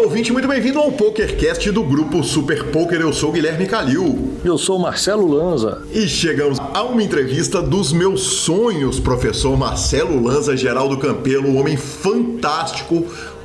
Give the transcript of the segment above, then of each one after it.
ouvinte, muito bem-vindo ao PokerCast do grupo Super Poker. Eu sou Guilherme Calil. Eu sou Marcelo Lanza. E chegamos a uma entrevista dos meus sonhos, professor Marcelo Lanza, Geraldo Campelo, um homem fantástico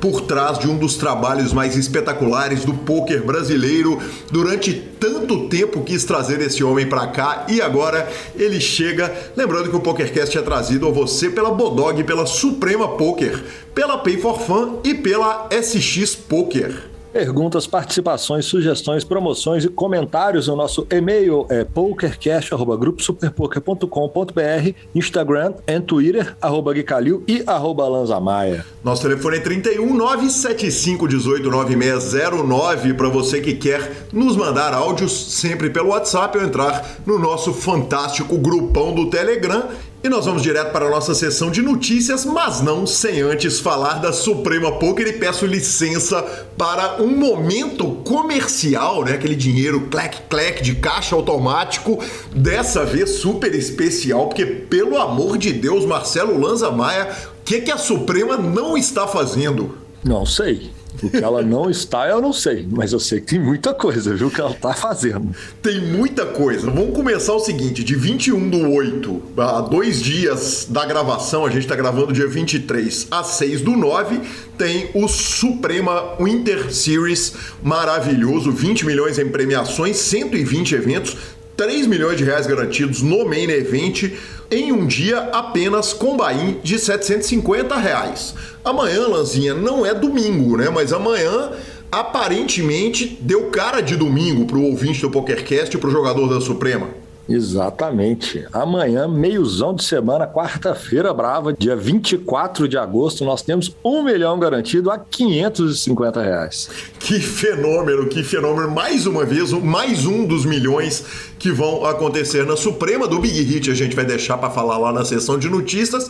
por trás de um dos trabalhos mais espetaculares do poker brasileiro. Durante tanto tempo quis trazer esse homem para cá e agora ele chega. Lembrando que o PokerCast é trazido a você pela Bodog, pela Suprema Poker, pela Pay for Fun e pela SX Poker. Perguntas, participações, sugestões, promoções e comentários. O nosso e-mail é pokercast.gruposuperpoker.com.br, Instagram e Twitter, arroba Guicalil e arroba Lanzamaia. Nosso telefone é 31 975 18 9609 para você que quer nos mandar áudios sempre pelo WhatsApp ou entrar no nosso fantástico grupão do Telegram e nós vamos direto para a nossa sessão de notícias, mas não sem antes falar da Suprema Poker e peço licença para um momento comercial, né? Aquele dinheiro clac clac de caixa automático, dessa vez super especial, porque pelo amor de Deus, Marcelo Lanza Maia, o que, que a Suprema não está fazendo? Não sei. O que ela não está, eu não sei, mas eu sei que tem muita coisa, viu, que ela está fazendo. Tem muita coisa. Vamos começar o seguinte: de 21 do 8 a dois dias da gravação, a gente está gravando dia 23 a 6 do 9, tem o Suprema Winter Series maravilhoso, 20 milhões em premiações, 120 eventos, 3 milhões de reais garantidos no main event em um dia apenas com buy de 750 reais. Amanhã, Lanzinha, não é domingo, né? Mas amanhã aparentemente deu cara de domingo para o ouvinte do PokerCast e para o jogador da Suprema. Exatamente. Amanhã, meiozão de semana, quarta-feira brava, dia 24 de agosto, nós temos um milhão garantido a 550 reais. Que fenômeno, que fenômeno. Mais uma vez, mais um dos milhões que vão acontecer na Suprema do Big Hit. A gente vai deixar para falar lá na sessão de notícias.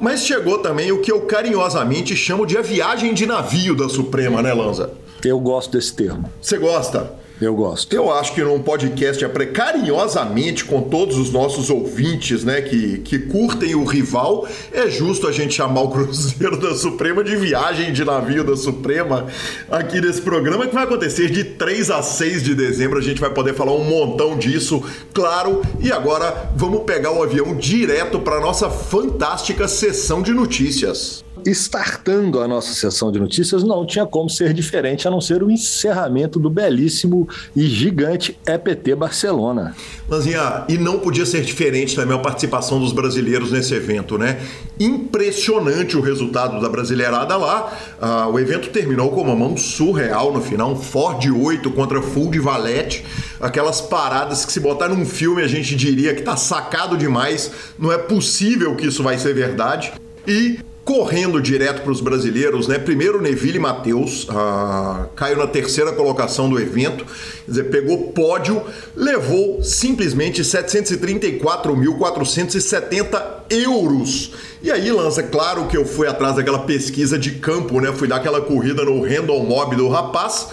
Mas chegou também o que eu carinhosamente chamo de a viagem de navio da Suprema, né, Lanza? Eu gosto desse termo. Você gosta? Eu gosto. Eu acho que num podcast é carinhosamente com todos os nossos ouvintes, né, que, que curtem o rival, é justo a gente chamar o Cruzeiro da Suprema de viagem de navio da Suprema aqui nesse programa que vai acontecer de 3 a 6 de dezembro. A gente vai poder falar um montão disso, claro. E agora vamos pegar o avião direto para nossa fantástica sessão de notícias startando a nossa sessão de notícias, não tinha como ser diferente a não ser o encerramento do belíssimo e gigante EPT Barcelona. Lanzinha, e não podia ser diferente também a participação dos brasileiros nesse evento, né? Impressionante o resultado da brasileirada lá. Ah, o evento terminou com uma mão surreal no final, um Ford 8 contra Full de Valete, aquelas paradas que se botar num filme a gente diria que tá sacado demais, não é possível que isso vai ser verdade. E correndo direto para os brasileiros, né? Primeiro Neville Matheus, ah, caiu na terceira colocação do evento, quer dizer, pegou pódio, levou simplesmente 734.470 euros. E aí, Lança, claro que eu fui atrás daquela pesquisa de campo, né? Fui dar aquela corrida no Random Mob do rapaz.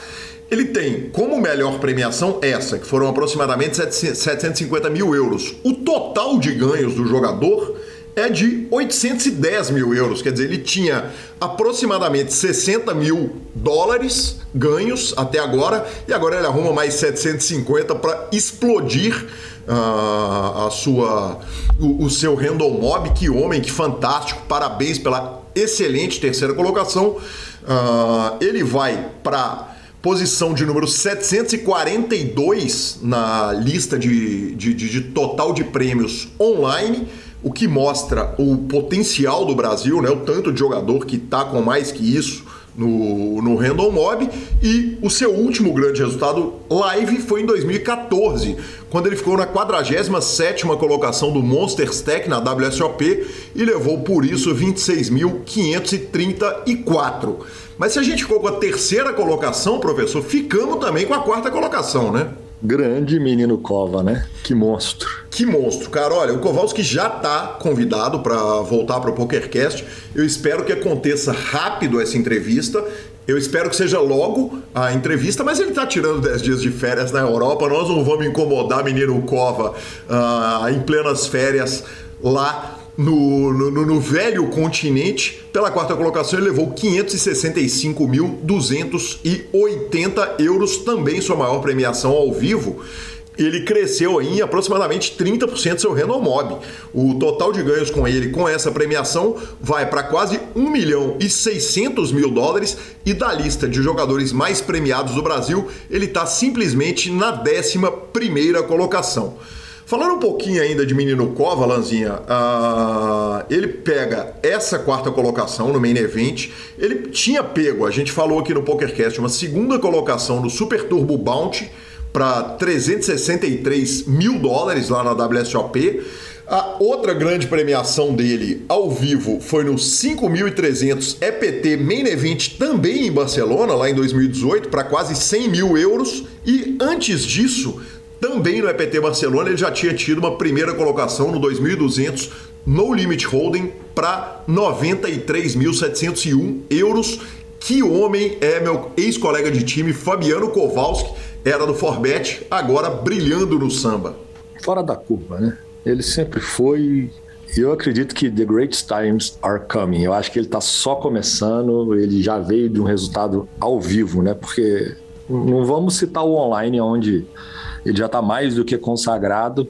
Ele tem como melhor premiação essa, que foram aproximadamente 750 mil euros. O total de ganhos do jogador é de 810 mil euros. Quer dizer, ele tinha aproximadamente 60 mil dólares ganhos até agora e agora ele arruma mais 750 para explodir uh, a sua, o, o seu random mob. Que homem, que fantástico! Parabéns pela excelente terceira colocação. Uh, ele vai para posição de número 742 na lista de, de, de, de total de prêmios online o que mostra o potencial do Brasil, né? o tanto de jogador que está com mais que isso no, no Random Mob. E o seu último grande resultado live foi em 2014, quando ele ficou na 47 colocação do Monsters Tech na WSOP e levou por isso 26.534. Mas se a gente ficou com a terceira colocação, professor, ficamos também com a quarta colocação, né? Grande menino Cova, né? Que monstro. Que monstro, cara. Olha, o Kowalski já tá convidado para voltar para o PokerCast. Eu espero que aconteça rápido essa entrevista. Eu espero que seja logo a entrevista, mas ele está tirando 10 dias de férias na Europa. Nós não vamos incomodar menino Cova uh, em plenas férias lá no, no, no, velho continente. Pela quarta colocação, ele levou 565.280 euros, também sua maior premiação ao vivo ele cresceu em aproximadamente 30% seu Renault Mob. O total de ganhos com ele, com essa premiação, vai para quase 1 milhão e 600 mil dólares e da lista de jogadores mais premiados do Brasil, ele está simplesmente na 11 primeira colocação. Falando um pouquinho ainda de Menino Cova, Lanzinha, uh, ele pega essa quarta colocação no Main Event. Ele tinha pego, a gente falou aqui no PokerCast, uma segunda colocação no Super Turbo Bounty, para 363 mil dólares lá na WSOP. A outra grande premiação dele ao vivo foi no 5.300 EPT Main Event também em Barcelona, lá em 2018, para quase 100 mil euros. E antes disso, também no EPT Barcelona, ele já tinha tido uma primeira colocação no 2.200 No Limit Holding para 93.701 euros. Que homem é meu ex-colega de time, Fabiano Kowalski era do Forbet, agora brilhando no samba. Fora da curva, né? Ele sempre foi. Eu acredito que the great times are coming. Eu acho que ele está só começando, ele já veio de um resultado ao vivo, né? Porque não vamos citar o online, onde ele já está mais do que consagrado.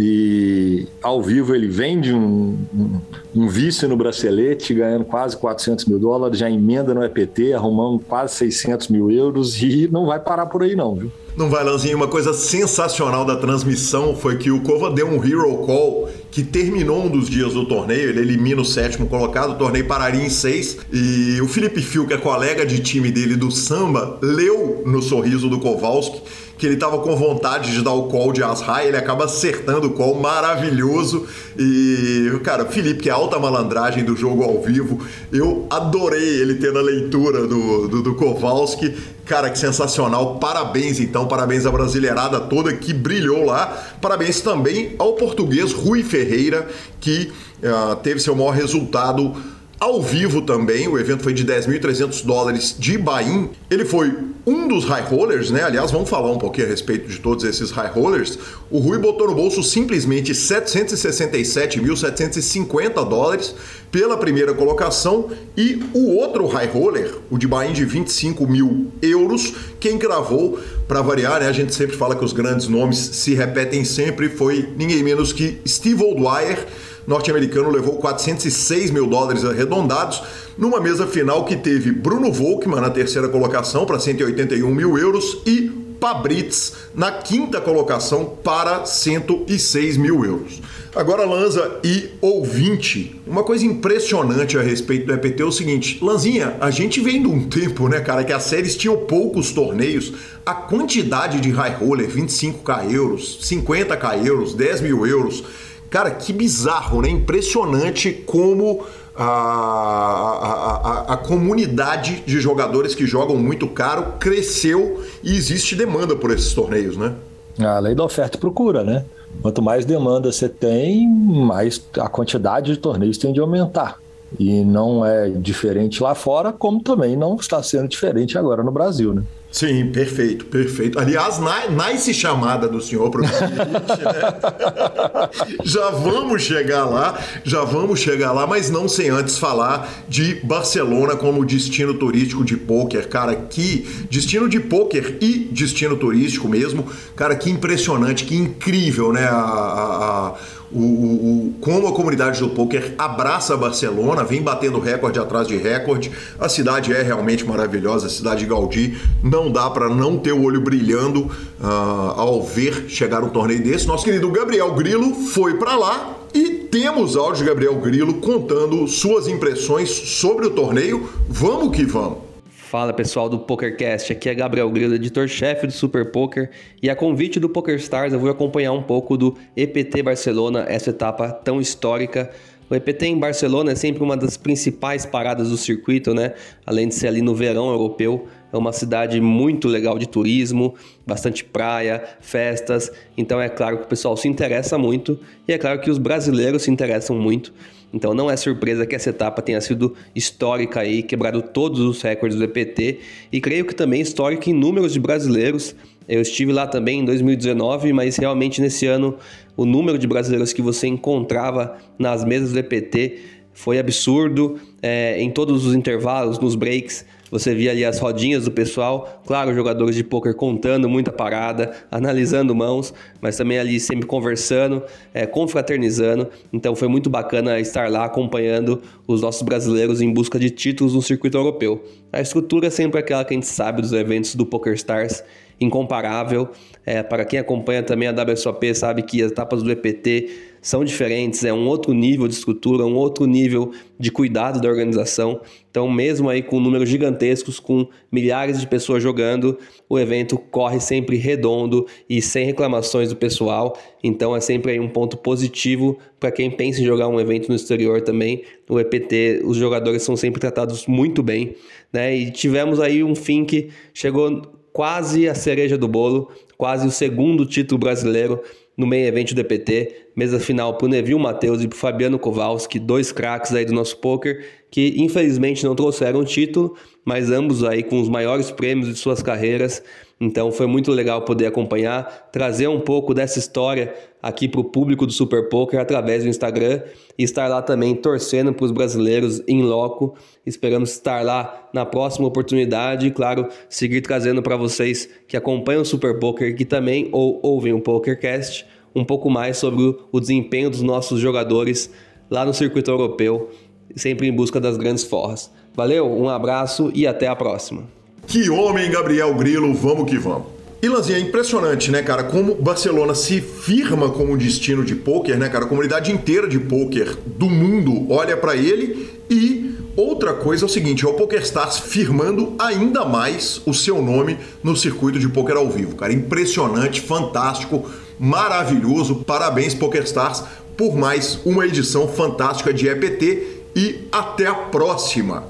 E ao vivo ele vende um, um, um vício no bracelete, ganhando quase 400 mil dólares, já emenda no EPT, arrumando quase 600 mil euros e não vai parar por aí não, viu? Não vai, Lanzinho. Uma coisa sensacional da transmissão foi que o Kova deu um hero call que terminou um dos dias do torneio. Ele elimina o sétimo colocado, o torneio pararia em seis. E o Felipe Fio, que é colega de time dele do samba, leu no sorriso do Kowalski que ele estava com vontade de dar o call de Ashai, ele acaba acertando o call maravilhoso. E, cara, Felipe, que é alta malandragem do jogo ao vivo, eu adorei ele ter na leitura do, do, do Kowalski. Cara, que sensacional. Parabéns, então. Parabéns à brasileirada toda que brilhou lá. Parabéns também ao português Rui Ferreira, que uh, teve seu maior resultado ao vivo também. O evento foi de 10.300 dólares de buy-in. Ele foi um dos high rollers, né? Aliás, vamos falar um pouquinho a respeito de todos esses high rollers. O Rui botou no bolso simplesmente 767.750 dólares pela primeira colocação e o outro high roller, o de buy-in de 25 mil euros, quem cravou, para variar, né? A gente sempre fala que os grandes nomes se repetem sempre, foi ninguém menos que Steve Oldwyer norte-americano levou 406 mil dólares arredondados numa mesa final que teve Bruno Volkmann na terceira colocação para 181 mil euros e Pabritz na quinta colocação para 106 mil euros. Agora, Lanza e ouvinte, uma coisa impressionante a respeito do EPT é o seguinte: Lanzinha, a gente vem de um tempo, né, cara, que as séries tinham poucos torneios, a quantidade de high roller, 25k euros, 50k euros, 10 mil euros Cara, que bizarro, né? Impressionante como a, a, a, a, comunidade de jogadores que jogam muito caro cresceu e existe demanda por esses torneios, né? A lei da oferta e procura, né? Quanto mais demanda você tem, mais a quantidade de torneios tem de aumentar. E não é diferente lá fora, como também não está sendo diferente agora no Brasil, né? Sim, perfeito, perfeito. Aliás, nice chamada do senhor o né? Já vamos chegar lá, já vamos chegar lá, mas não sem antes falar de Barcelona como destino turístico de pôquer. Cara, que destino de pôquer e destino turístico mesmo. Cara, que impressionante, que incrível, né? a, a, a o, o, como a comunidade do poker abraça Barcelona, vem batendo recorde atrás de recorde. A cidade é realmente maravilhosa, a cidade de Gaudí. Não dá para não ter o olho brilhando uh, ao ver chegar um torneio desse. Nosso querido Gabriel Grilo foi para lá e temos áudio de Gabriel Grilo contando suas impressões sobre o torneio. Vamos que vamos! Fala pessoal do PokerCast, aqui é Gabriel Grilo, editor-chefe do Super Poker, e a convite do PokerStars eu vou acompanhar um pouco do EPT Barcelona, essa etapa tão histórica. O EPT em Barcelona é sempre uma das principais paradas do circuito, né? Além de ser ali no verão europeu, é uma cidade muito legal de turismo, bastante praia, festas, então é claro que o pessoal se interessa muito e é claro que os brasileiros se interessam muito. Então não é surpresa que essa etapa tenha sido histórica aí, quebrado todos os recordes do EPT e creio que também histórica em números de brasileiros Eu estive lá também em 2019, mas realmente nesse ano o número de brasileiros que você encontrava nas mesas do EPT foi absurdo. É, em todos os intervalos, nos breaks, você via ali as rodinhas do pessoal, claro, jogadores de poker contando muita parada, analisando mãos, mas também ali sempre conversando, é, confraternizando. Então foi muito bacana estar lá acompanhando os nossos brasileiros em busca de títulos no circuito europeu. A estrutura é sempre aquela que a gente sabe dos eventos do Poker Stars, incomparável. É, para quem acompanha também a WSOP sabe que as etapas do EPT são diferentes, é um outro nível de estrutura, um outro nível de cuidado da organização. Então, mesmo aí com números gigantescos, com milhares de pessoas jogando, o evento corre sempre redondo e sem reclamações do pessoal. Então, é sempre aí um ponto positivo para quem pensa em jogar um evento no exterior também. O EPT, os jogadores são sempre tratados muito bem, né? E tivemos aí um fim que chegou quase a cereja do bolo, quase o segundo título brasileiro no meio evento do EPT, mesa final para o Neville Matheus e para o Fabiano Kowalski, dois craques aí do nosso poker, que infelizmente não trouxeram título, mas ambos aí com os maiores prêmios de suas carreiras. Então foi muito legal poder acompanhar, trazer um pouco dessa história aqui para o público do Super Poker através do Instagram e estar lá também torcendo para os brasileiros em loco. Esperamos estar lá na próxima oportunidade e, claro, seguir trazendo para vocês que acompanham o Super Poker, que também ou ouvem o PokerCast, um pouco mais sobre o desempenho dos nossos jogadores lá no circuito europeu, sempre em busca das grandes forras. Valeu, um abraço e até a próxima. Que homem, Gabriel Grilo, vamos que vamos. E Lanzinha, é impressionante, né, cara, como Barcelona se firma como destino de pôquer, né, cara? A comunidade inteira de pôquer do mundo olha para ele e outra coisa é o seguinte, é o PokerStars firmando ainda mais o seu nome no circuito de pôquer ao vivo, cara. Impressionante, fantástico, maravilhoso. Parabéns PokerStars por mais uma edição fantástica de EPT e até a próxima.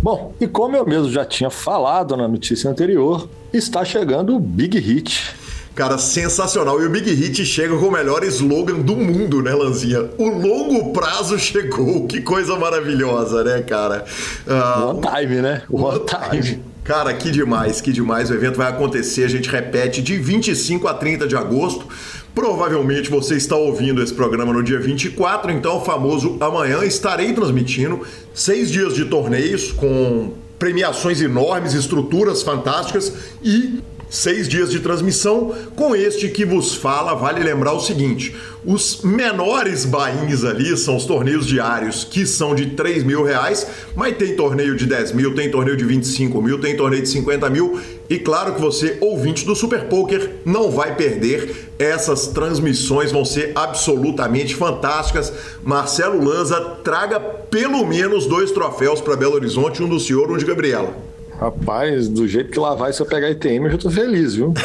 Bom, e como eu mesmo já tinha falado na notícia anterior, está chegando o Big Hit. Cara, sensacional. E o Big Hit chega com o melhor slogan do mundo, né, Lanzinha? O longo prazo chegou. Que coisa maravilhosa, né, cara? Uh, one time, né? One, one time. time. Cara, que demais, que demais. O evento vai acontecer, a gente repete, de 25 a 30 de agosto. Provavelmente você está ouvindo esse programa no dia 24, então o famoso amanhã estarei transmitindo seis dias de torneios com premiações enormes, estruturas fantásticas e seis dias de transmissão com este que vos fala. Vale lembrar o seguinte: os menores bains ali são os torneios diários, que são de 3 mil reais, mas tem torneio de 10 mil, tem torneio de 25 mil, tem torneio de 50 mil. E claro que você, ouvinte do Super Poker, não vai perder. Essas transmissões vão ser absolutamente fantásticas. Marcelo Lanza traga pelo menos dois troféus para Belo Horizonte, um do senhor, um de Gabriela. Rapaz, do jeito que lá vai, se eu pegar ITM, eu já tô feliz, viu?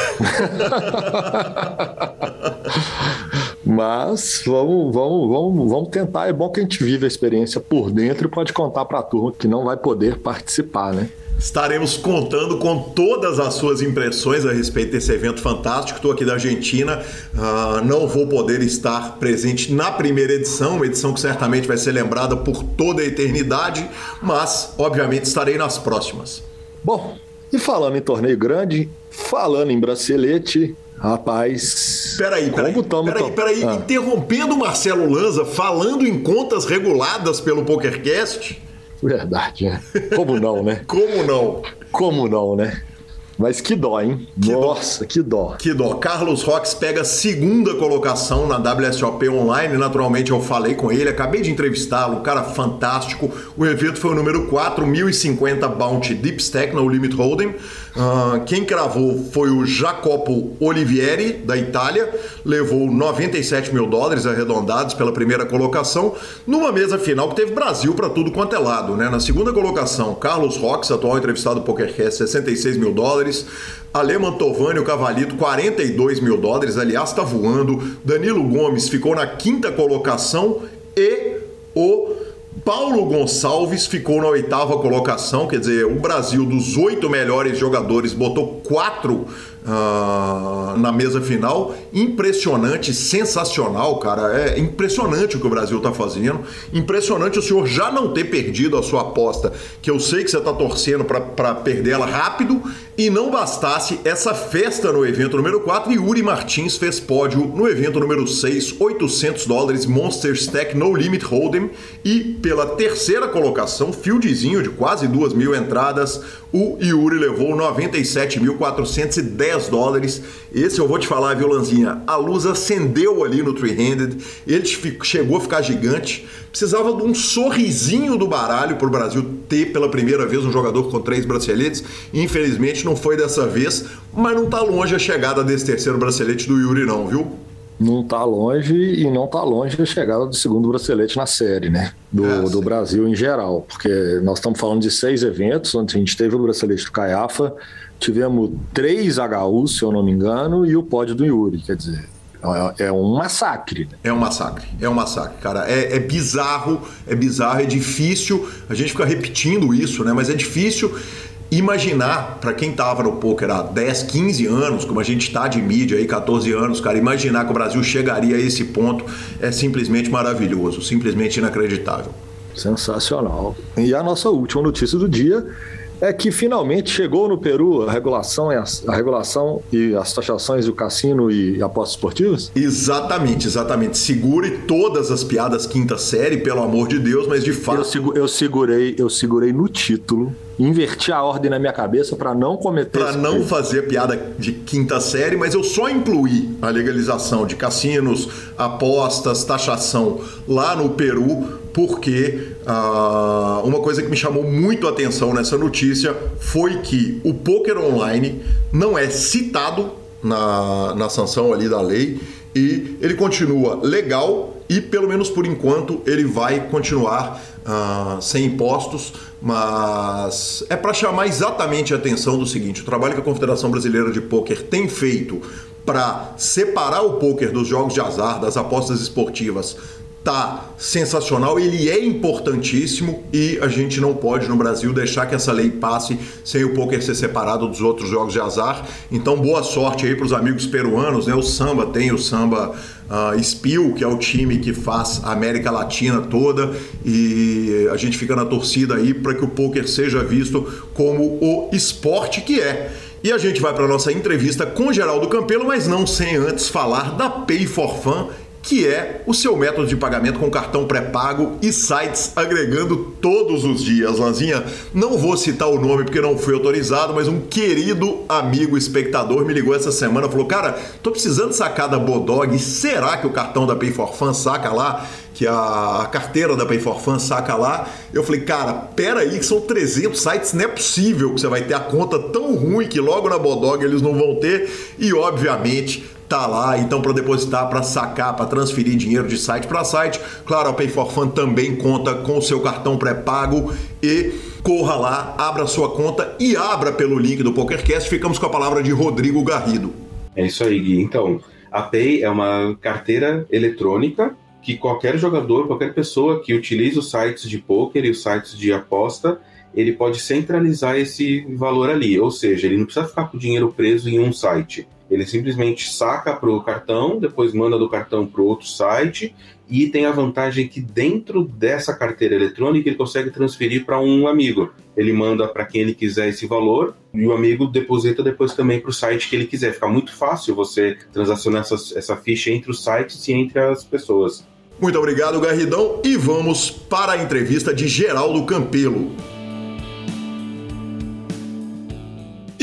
Mas vamos, vamos, vamos, vamos tentar. É bom que a gente vive a experiência por dentro e pode contar para a turma que não vai poder participar, né? Estaremos contando com todas as suas impressões a respeito desse evento fantástico. Estou aqui da Argentina, uh, não vou poder estar presente na primeira edição, uma edição que certamente vai ser lembrada por toda a eternidade, mas obviamente estarei nas próximas. Bom, e falando em torneio grande, falando em bracelete, rapaz. Peraí, peraí. Como peraí, peraí. Ah. Interrompendo o Marcelo Lanza, falando em contas reguladas pelo PokerCast. Verdade, né? Como não, né? Como não? Como não, né? Mas que dó, hein? Que Nossa, dó. que dó. Que dó. Carlos Rox pega segunda colocação na WSOP Online. Naturalmente, eu falei com ele, acabei de entrevistá-lo, um cara fantástico. O evento foi o número 4, 1050 Bounty Deep Stack no Limit Hold'em. Uh, quem cravou foi o Jacopo Olivieri, da Itália, levou 97 mil dólares arredondados pela primeira colocação, numa mesa final que teve Brasil para tudo quanto é lado. Né? Na segunda colocação, Carlos Rox, atual entrevistado do PokerCast, 66 mil dólares. Ale Mantovani, o Cavalito, 42 mil dólares, aliás, está voando. Danilo Gomes ficou na quinta colocação e o Paulo Gonçalves ficou na oitava colocação, quer dizer, o Brasil, dos oito melhores jogadores, botou quatro uh, na mesa final. Impressionante, sensacional, cara. É impressionante o que o Brasil está fazendo. Impressionante o senhor já não ter perdido a sua aposta, que eu sei que você está torcendo para perder ela rápido. E não bastasse essa festa no evento número 4, Yuri Martins fez pódio no evento número 6, 800 dólares Monster Stack No Limit Hold'em. E pela terceira colocação, fieldzinho de quase duas mil entradas, o Yuri levou 97.410 dólares. Esse eu vou te falar, viu, Lanzinha? A luz acendeu ali no three-handed, ele chegou a ficar gigante. Precisava de um sorrisinho do baralho para o Brasil ter pela primeira vez um jogador com três braceletes. Infelizmente não foi dessa vez, mas não está longe a chegada desse terceiro bracelete do Yuri, não, viu? não está longe e não está longe da chegada do segundo bracelete na série, né? Do, é, do Brasil em geral, porque nós estamos falando de seis eventos, onde a gente teve o bracelete do Caiafa, tivemos três HUs, se eu não me engano, e o pódio do Yuri, quer dizer. É, é um massacre. Né? É um massacre, é um massacre, cara. É, é bizarro, é bizarro, é difícil. A gente fica repetindo isso, né? Mas é difícil imaginar, para quem estava no poker há 10, 15 anos, como a gente está de mídia aí, 14 anos, cara, imaginar que o Brasil chegaria a esse ponto é simplesmente maravilhoso, simplesmente inacreditável. Sensacional. E a nossa última notícia do dia é que finalmente chegou no Peru a regulação, a regulação e as taxações do cassino e apostas esportivas? Exatamente, exatamente. Segure todas as piadas quinta série, pelo amor de Deus, mas de fato. Eu, eu segurei, eu segurei no título, inverti a ordem na minha cabeça para não cometer. Para não fazer piada de quinta série, mas eu só incluí a legalização de cassinos, apostas, taxação lá no Peru porque ah, uma coisa que me chamou muito a atenção nessa notícia foi que o poker online não é citado na, na sanção ali da lei e ele continua legal e pelo menos por enquanto ele vai continuar ah, sem impostos, mas é para chamar exatamente a atenção do seguinte: o trabalho que a Confederação Brasileira de Poker tem feito para separar o poker dos jogos de azar, das apostas esportivas, tá sensacional, ele é importantíssimo e a gente não pode no Brasil deixar que essa lei passe sem o poker ser separado dos outros jogos de azar. Então, boa sorte aí para os amigos peruanos, né? O samba tem o samba uh, Spill, que é o time que faz a América Latina toda e a gente fica na torcida aí para que o poker seja visto como o esporte que é. E a gente vai para nossa entrevista com Geraldo Campelo, mas não sem antes falar da Pay for Fun que é o seu método de pagamento com cartão pré-pago e sites agregando todos os dias. Lanzinha, não vou citar o nome porque não fui autorizado, mas um querido amigo espectador me ligou essa semana e falou: Cara, tô precisando sacar da Bodog, será que o cartão da Pay for Fun saca lá? que a carteira da Pay for Fun saca lá. Eu falei, cara, pera aí que são 300 sites, não é possível que você vai ter a conta tão ruim que logo na Bodog eles não vão ter. E obviamente tá lá, então para depositar, para sacar, para transferir dinheiro de site para site. Claro, a Pay for Fun também conta com o seu cartão pré-pago e corra lá, abra sua conta e abra pelo link do PokerCast. Ficamos com a palavra de Rodrigo Garrido. É isso aí, Gui. Então, a Pay é uma carteira eletrônica que qualquer jogador, qualquer pessoa que utilize os sites de poker e os sites de aposta, ele pode centralizar esse valor ali, ou seja, ele não precisa ficar com o dinheiro preso em um site. Ele simplesmente saca para o cartão, depois manda do cartão para outro site e tem a vantagem que dentro dessa carteira eletrônica ele consegue transferir para um amigo. Ele manda para quem ele quiser esse valor e o amigo deposita depois também para o site que ele quiser. Fica muito fácil você transacionar essa, essa ficha entre os sites e entre as pessoas. Muito obrigado, Garridão, e vamos para a entrevista de Geraldo Campelo.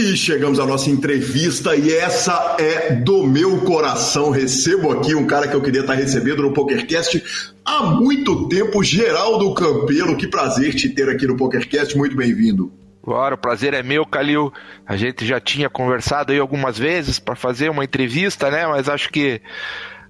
E chegamos à nossa entrevista e essa é do meu coração. Recebo aqui um cara que eu queria estar recebendo no PokerCast há muito tempo, Geraldo Campelo. Que prazer te ter aqui no PokerCast, muito bem-vindo. Claro, o prazer é meu, Calil. A gente já tinha conversado aí algumas vezes para fazer uma entrevista, né? Mas acho que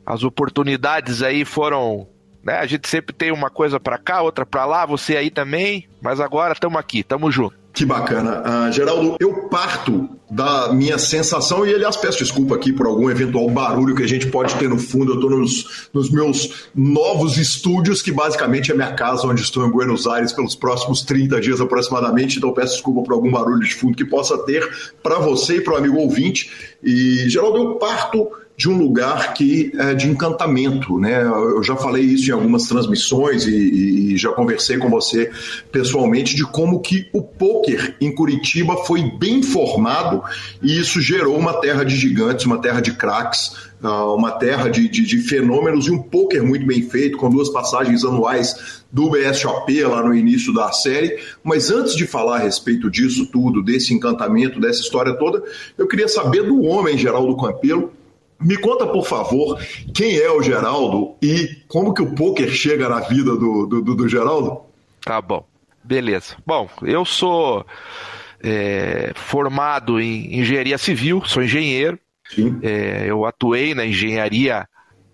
as oportunidades aí foram né? A gente sempre tem uma coisa para cá, outra para lá, você aí também, mas agora estamos aqui, estamos juntos. Que bacana. Uh, Geraldo, eu parto da minha sensação, e aliás, peço desculpa aqui por algum eventual barulho que a gente pode ter no fundo. Eu estou nos, nos, meus novos estúdios, que basicamente é minha casa, onde estou em Buenos Aires pelos próximos 30 dias aproximadamente. Então, peço desculpa por algum barulho de fundo que possa ter para você e para o amigo ouvinte. E, Geraldo, eu parto de um lugar que é de encantamento, né? Eu já falei isso em algumas transmissões e, e, já conversei com você pessoalmente de como que o poker em Curitiba foi bem formado e isso gerou uma terra de gigantes, uma terra de craques, ah, uma terra de, de, de fenômenos e um poker muito bem feito, com duas passagens anuais do BSOP lá no início da série. Mas antes de falar a respeito disso tudo, desse encantamento, dessa história toda, eu queria saber do homem Geraldo Campelo me conta, por favor, quem é o Geraldo e como que o poker chega na vida do, do, do Geraldo? Tá bom, beleza. Bom, eu sou é, formado em engenharia civil, sou engenheiro. É, eu atuei na engenharia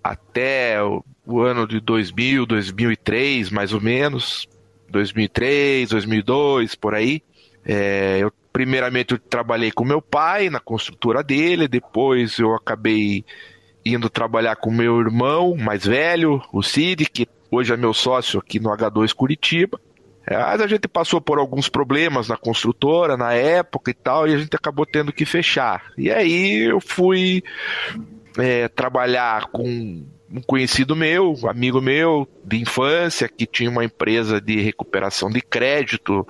até o, o ano de 2000, 2003, mais ou menos. 2003, 2002, por aí. É, eu primeiramente eu trabalhei com meu pai na construtora dele, depois eu acabei indo trabalhar com meu irmão mais velho, o Cid, que hoje é meu sócio aqui no H2 Curitiba. Mas a gente passou por alguns problemas na construtora na época e tal, e a gente acabou tendo que fechar. E aí eu fui é, trabalhar com um conhecido meu, amigo meu de infância, que tinha uma empresa de recuperação de crédito,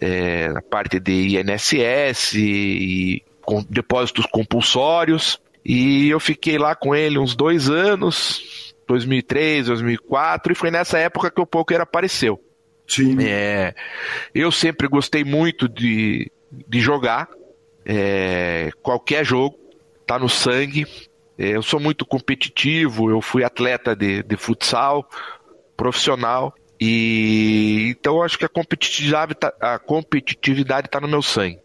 é, na parte de INSS e com depósitos compulsórios. E eu fiquei lá com ele uns dois anos, 2003, 2004, e foi nessa época que o poker apareceu. Sim. É, eu sempre gostei muito de, de jogar, é, qualquer jogo, tá no sangue, eu sou muito competitivo, eu fui atleta de, de futsal profissional e então acho que a competitividade tá, a competitividade está no meu sangue.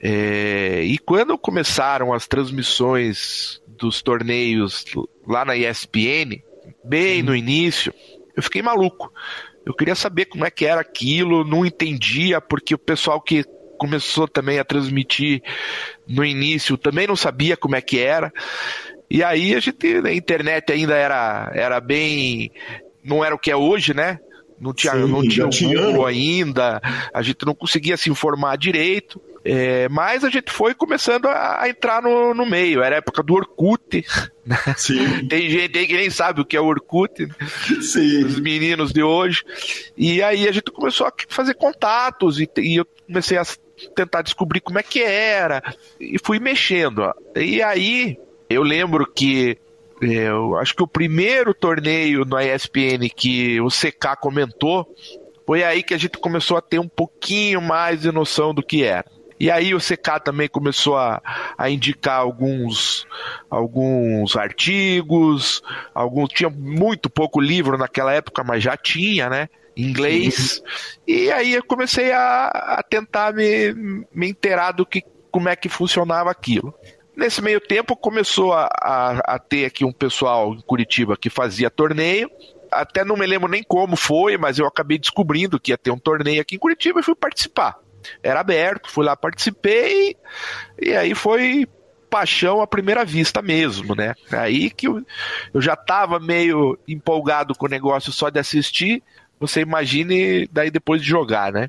É, e quando começaram as transmissões dos torneios lá na ESPN, bem no início, eu fiquei maluco. Eu queria saber como é que era aquilo, não entendia, porque o pessoal que começou também a transmitir no início, também não sabia como é que era. E aí a gente, a internet ainda era, era bem. não era o que é hoje, né? Não tinha, Sim, não tinha o Google ainda, a gente não conseguia se informar direito. É, mas a gente foi começando a, a, entrar no, no meio. Era a época do Orkut. Né? Tem gente aí que nem sabe o que é o Orkut. Né? Sim. Os meninos de hoje. E aí a gente começou a fazer contatos e, e eu comecei a tentar descobrir como é que era. E fui mexendo. E aí eu lembro que é, eu acho que o primeiro torneio na ESPN que o CK comentou foi aí que a gente começou a ter um pouquinho mais de noção do que era. E aí o CK também começou a, a indicar alguns, alguns artigos, alguns tinha muito pouco livro naquela época, mas já tinha, né? Inglês. E aí eu comecei a, a tentar me, me inteirar do que como é que funcionava aquilo. Nesse meio tempo começou a, a, a, ter aqui um pessoal em Curitiba que fazia torneio. Até não me lembro nem como foi, mas eu acabei descobrindo que ia ter um torneio aqui em Curitiba e fui participar. Era aberto, fui lá, participei, e aí foi paixão à primeira vista mesmo, né? Aí que eu, eu já estava meio empolgado com o negócio só de assistir, você imagine daí depois de jogar, né?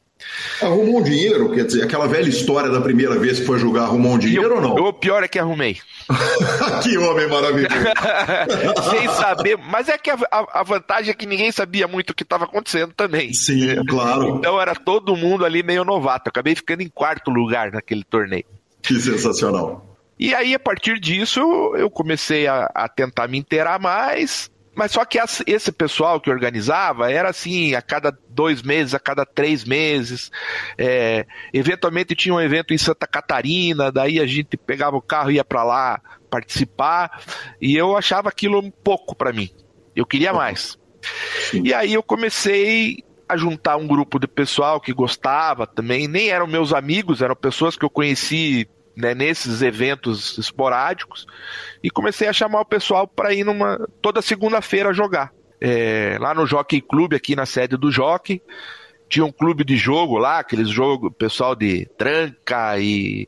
Arrumou um dinheiro? Quer dizer, aquela velha história da primeira vez que foi jogar, arrumou um dinheiro eu, ou não? O pior é que arrumei. que homem maravilhoso! Sem saber, mas é que a, a, vantagem é que ninguém sabia muito o que estava acontecendo também. Sim, claro. Então era todo mundo ali meio novato. Eu acabei ficando em quarto lugar naquele torneio. Que sensacional. E aí, a partir disso, eu comecei a, a tentar me inteirar mais mas só que esse pessoal que organizava era assim, a cada dois meses, a cada três meses. É, eventualmente tinha um evento em Santa Catarina, daí a gente pegava o carro e ia para lá participar. E eu achava aquilo um pouco para mim. Eu queria mais. Sim. E aí eu comecei a juntar um grupo de pessoal que gostava também. Nem eram meus amigos, eram pessoas que eu conheci né, nesses eventos esporádicos e comecei a chamar o pessoal para ir numa toda segunda-feira jogar. É, lá no Jockey Club, aqui na sede do Jockey. tinha um clube de jogo lá, aqueles jogos, pessoal de tranca e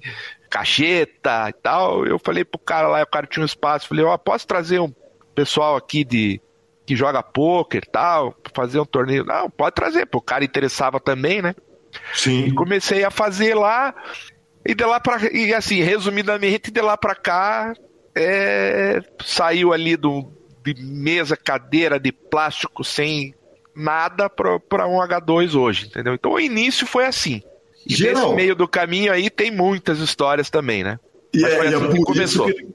cacheta e tal. Eu falei pro cara lá, o cara tinha um espaço, falei, ó, oh, posso trazer um pessoal aqui de que joga poker e tal, fazer um torneio? Não, pode trazer, pô, o cara interessava também, né? Sim. E comecei a fazer lá, e de lá pra. E assim, resumidamente, de lá pra cá, é, saiu ali do, de mesa, cadeira de plástico sem nada para um H2 hoje, entendeu? Então o início foi assim. E Geral. nesse meio do caminho aí tem muitas histórias também, né? E Mas é, assim e é por que começou. Que,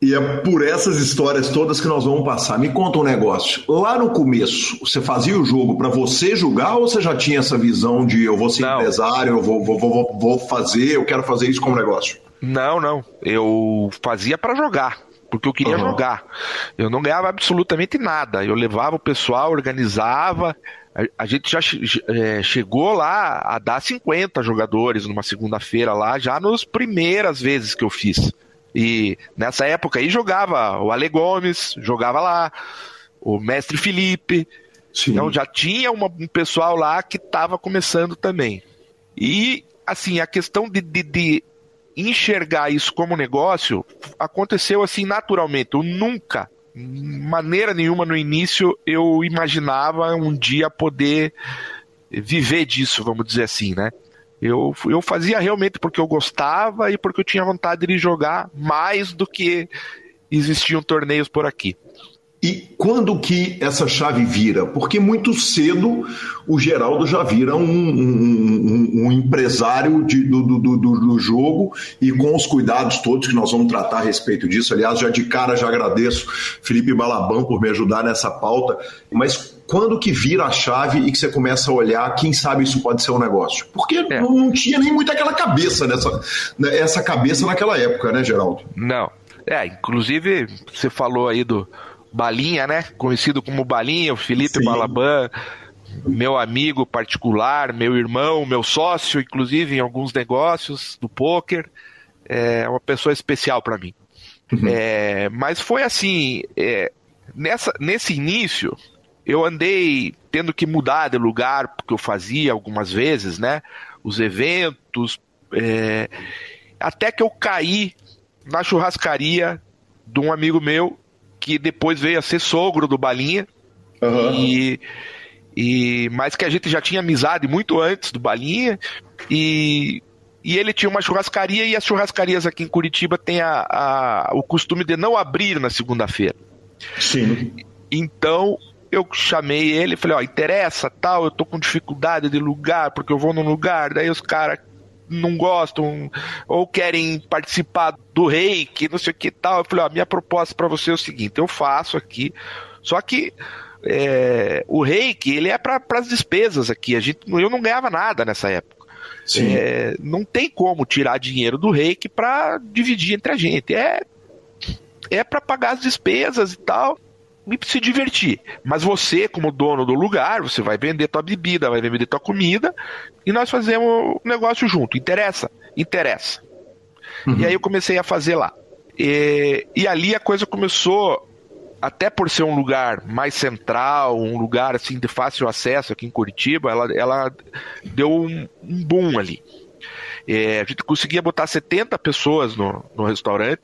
e é por essas histórias todas que nós vamos passar. Me conta um negócio. Lá no começo, você fazia o jogo para você julgar ou você já tinha essa visão de eu vou ser não. empresário, eu vou, vou, vou, vou fazer, eu quero fazer isso como negócio? Não, não. Eu fazia para jogar porque eu queria uhum. jogar. Eu não ganhava absolutamente nada. Eu levava o pessoal, organizava. A, a gente já é, chegou lá a dar 50 jogadores numa segunda-feira lá, já nas primeiras vezes que eu fiz. E nessa época aí jogava o Ale Gomes, jogava lá, o mestre Felipe. Sim. Então já tinha uma, um pessoal lá que estava começando também. E assim, a questão de, de, de enxergar isso como negócio aconteceu assim naturalmente. Eu nunca, maneira nenhuma no início, eu imaginava um dia poder viver disso, vamos dizer assim, né? Eu, eu fazia realmente porque eu gostava e porque eu tinha vontade de jogar mais do que existiam torneios por aqui. E quando que essa chave vira? Porque muito cedo o Geraldo já vira um, um, um, um empresário de, do, do, do, jogo e com os cuidados todos que nós vamos tratar a respeito disso. Aliás, já de cara já agradeço Felipe Balaban por me ajudar nessa pauta. Mas quando que vira a chave e que você começa a olhar, quem sabe isso pode ser um negócio? Porque é. não, não, tinha nem muito aquela cabeça nessa né, essa cabeça naquela época, né, Geraldo? Não. É, inclusive você falou aí do Balinha, né? Conhecido como Balinha, o Felipe Sim. Balaban, meu amigo particular, meu irmão, meu sócio, inclusive em alguns negócios do poker. É uma pessoa especial para mim. Uhum. É, mas foi assim, é, nessa, nesse início, eu andei tendo que mudar de lugar, porque eu fazia algumas vezes, né? Os eventos, é, até que eu caí na churrascaria de um amigo meu que depois veio a ser sogro do Balinha. Uhum. E, e mas que a gente já tinha amizade muito antes do Balinha. E, e ele tinha uma churrascaria e as churrascarias aqui em Curitiba têm a, a o costume de não abrir na segunda-feira. Sim. Então eu chamei ele e falei, ó, interessa, tal, eu tô com dificuldade de lugar, porque eu vou num lugar, daí os caras não gostam ou querem participar do reiki, não sei o que tal. Eu falei, ó, minha proposta para você é o seguinte, eu faço aqui, só que é, o reiki, ele é para as despesas aqui. A gente, eu não ganhava nada nessa época. É, não tem como tirar dinheiro do reiki para dividir entre a gente. É, é para pagar as despesas e tal se divertir. Mas você, como dono do lugar, você vai vender tua bebida, vai vender tua comida e nós fazemos o negócio junto. Interessa? Interessa. Uhum. E aí eu comecei a fazer lá. E, e ali a coisa começou, até por ser um lugar mais central, um lugar assim de fácil acesso aqui em Curitiba, ela, ela deu um, um boom ali. É, a gente conseguia botar 70 pessoas no, no restaurante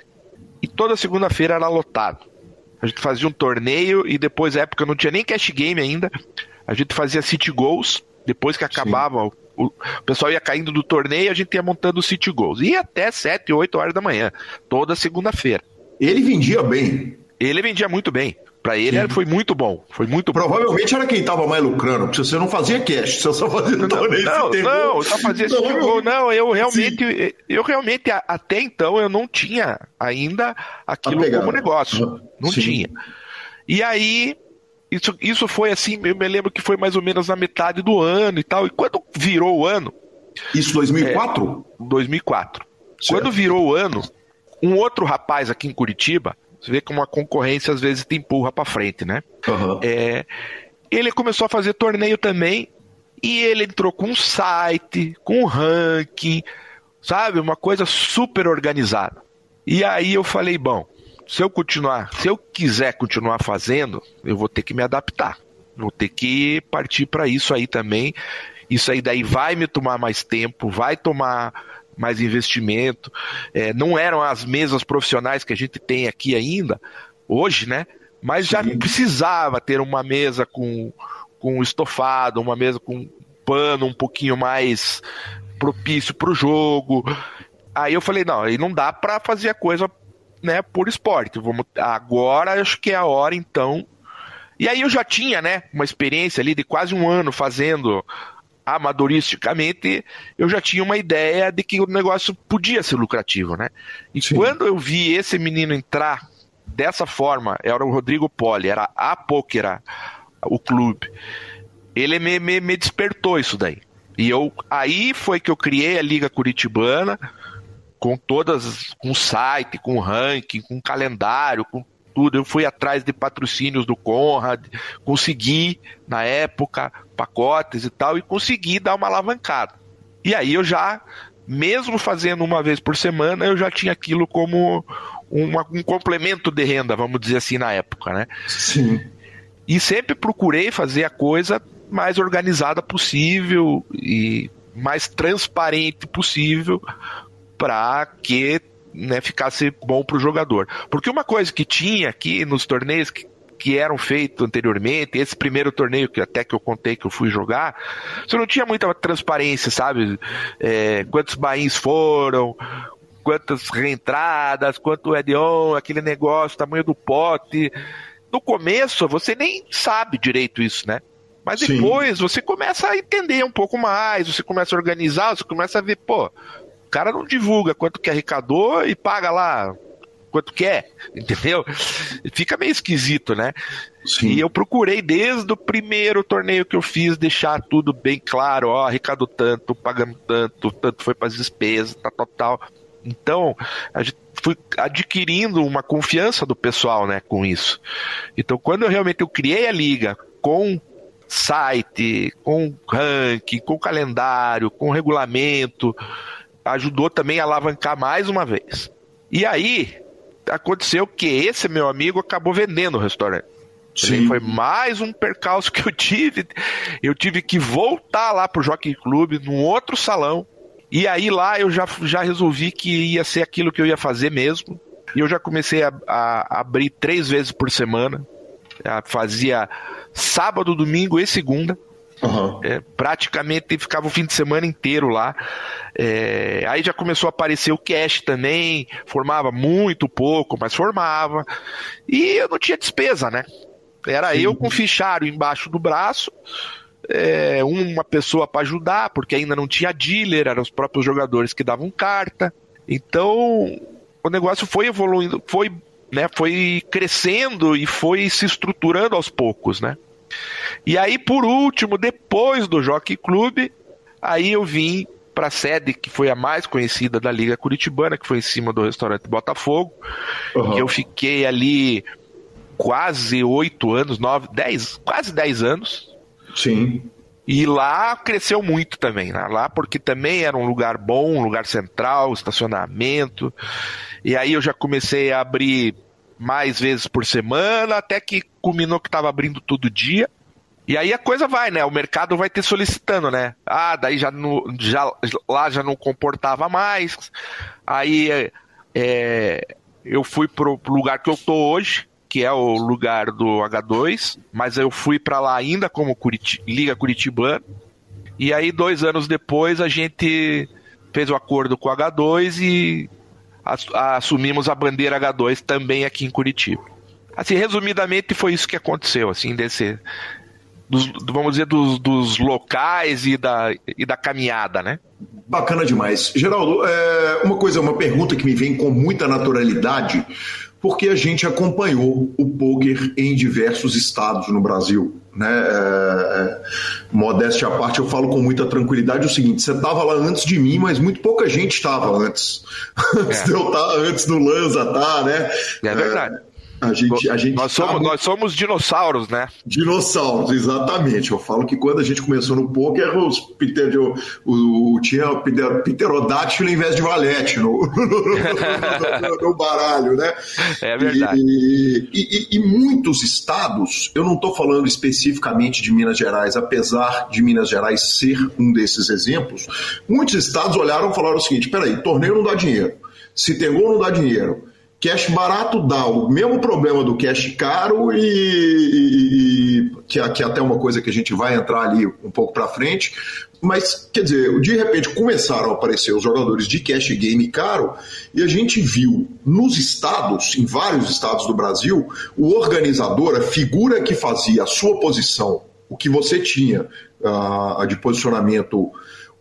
e toda segunda-feira era lotado. A gente fazia um torneio e depois, na época, não tinha nem cash game ainda. A gente fazia city goals. Depois que acabava, o, o, pessoal ia caindo do torneio a gente ia montando city goals. E até 7, 8 horas da manhã, toda segunda-feira. Ele vendia bem. Ele vendia muito bem. Para ele Sim. foi muito bom. Foi muito Provavelmente bom. era quem estava mais lucrando, porque você não fazia cash, você só fazia não, torneio. Não, não, só fazia esse tipo, não, eu realmente, Sim. eu realmente até então eu não tinha ainda aquilo como negócio. Não Sim. tinha. E aí isso, isso foi assim, eu me lembro que foi mais ou menos na metade do ano e tal. E quando virou o ano. Isso 2004? É, 2004. Certo. Quando virou o ano, um outro rapaz aqui em Curitiba, você vê como a concorrência às vezes te empurra para frente, né? Uhum. É, ele começou a fazer torneio também e ele entrou com um site, com um ranking, sabe? Uma coisa super organizada. E aí eu falei, bom, se eu continuar, se eu quiser continuar fazendo, eu vou ter que me adaptar. Vou ter que partir para isso aí também. Isso aí daí vai me tomar mais tempo, vai tomar mais investimento. É, não eram as mesas profissionais que a gente tem aqui ainda, hoje, né? Mas já Sim. precisava ter uma mesa com, com estofado, uma mesa com pano um pouquinho mais propício para o jogo. Aí eu falei, não, aí não dá para fazer a coisa né, por esporte. Vamos, agora acho que é a hora, então. E aí eu já tinha, né, uma experiência ali de quase um ano fazendo amadoristicamente, eu já tinha uma ideia de que o negócio podia ser lucrativo, né? E Sim. quando eu vi esse menino entrar dessa forma, era o Rodrigo Poli, era a Pokera, o clube, ele me, me, me despertou isso daí. E eu aí foi que eu criei a Liga Curitibana, com todas, com site, com ranking, com calendário, com tudo. Eu fui atrás de patrocínios do Conrad, consegui, na época, pacotes e tal, e consegui dar uma alavancada. E aí eu já, mesmo fazendo uma vez por semana, eu já tinha aquilo como uma, um complemento de renda, vamos dizer assim, na época, né? Sim. E sempre procurei fazer a coisa mais organizada possível e mais transparente possível para que né, ficasse bom para o jogador. Porque uma coisa que tinha aqui nos torneios que, que eram feitos anteriormente, esse primeiro torneio que até que eu contei que eu fui jogar, você não tinha muita transparência, sabe? É, quantos bains foram, quantas reentradas, quanto é on, aquele negócio, tamanho do pote. No começo, você nem sabe direito isso, né? Mas depois Sim. você começa a entender um pouco mais, você começa a organizar, você começa a ver, pô, cara não divulga quanto que arrecadou e paga lá quanto quer, entendeu? Fica meio esquisito, né? Sim. E eu procurei desde o primeiro torneio que eu fiz deixar tudo bem claro, ó, arrecadou tanto, pagando tanto, tanto foi para as despesas, tal, tal, tal. Então, a gente fui adquirindo uma confiança do pessoal, né, com isso. Então, quando eu realmente eu criei a liga com site, com ranking, com calendário, com regulamento, ajudou também a alavancar mais uma vez. E aí, aconteceu que esse meu amigo acabou vendendo o restaurante. Sim. Foi mais um percalço que eu tive. Eu tive que voltar lá pro Jockey Club, num outro salão. E aí lá eu já, já resolvi que ia ser aquilo que eu ia fazer mesmo. E eu já comecei a, a, a abrir três vezes por semana. fazia sábado, domingo e segunda. Uhum. É, praticamente ficava o fim de semana inteiro lá. É, aí já começou a aparecer o cash também, formava muito pouco, mas formava. E eu não tinha despesa, né? Era Sim. eu com fichário embaixo do braço, é, uma pessoa para ajudar, porque ainda não tinha dealer, eram os próprios jogadores que davam carta. Então o negócio foi evoluindo, foi, né, foi crescendo e foi se estruturando aos poucos, né? E aí, por último, depois do Jockey Clube, aí eu vim para a sede que foi a mais conhecida da Liga Curitibana, que foi em cima do restaurante Botafogo, uhum. que eu fiquei ali quase oito anos, nove, dez, quase dez anos. Sim. E lá cresceu muito também, né? lá porque também era um lugar bom, um lugar central, estacionamento. E aí eu já comecei a abrir mais vezes por semana, até que culminou que estava abrindo todo dia. E aí a coisa vai, né? O mercado vai ter solicitando, né? Ah, daí já, no, já lá já não comportava mais. Aí é, eu fui pro, lugar que eu tô hoje, que é o lugar do H2, mas eu fui para lá ainda como Curiti Liga Curitibana. E aí, dois anos depois, a gente fez o acordo com o H2 e assumimos a bandeira H2 também aqui em Curitiba. Assim, resumidamente, foi isso que aconteceu, assim, desse, dos, vamos dizer, dos, dos, locais e da, e da caminhada, né? Bacana demais. Geraldo, é, uma coisa, uma pergunta que me vem com muita naturalidade, porque a gente acompanhou o poker em diversos estados no Brasil. Né? É, é, modéstia à parte, eu falo com muita tranquilidade o seguinte: você estava lá antes de mim, mas muito pouca gente estava antes. Antes é. de eu estar, tá, antes do Lanza tá, né? É verdade. É, A gente, a gente nós, somos, nós somos dinossauros, né? Dinossauros, exatamente. Eu falo que quando a gente começou no poker, os Peter, o, o, tinha Peter, pterodátilo em vez de valete no, no, no, no baralho, né? É verdade. E, e, e, e muitos estados, eu não estou falando especificamente de Minas Gerais, apesar de Minas Gerais ser um desses exemplos, muitos estados olharam e falaram o seguinte: peraí, torneio não dá dinheiro. Se tem gol, não dá dinheiro. Cash barato dá o mesmo problema do cash caro e, e, que, que é até uma coisa que a gente vai entrar ali um pouco para frente. Mas, quer dizer, de repente começaram a aparecer os jogadores de cash game caro e a gente viu nos estados, em vários estados do Brasil, o organizador, a figura que fazia a sua posição, o que você tinha uh, de posicionamento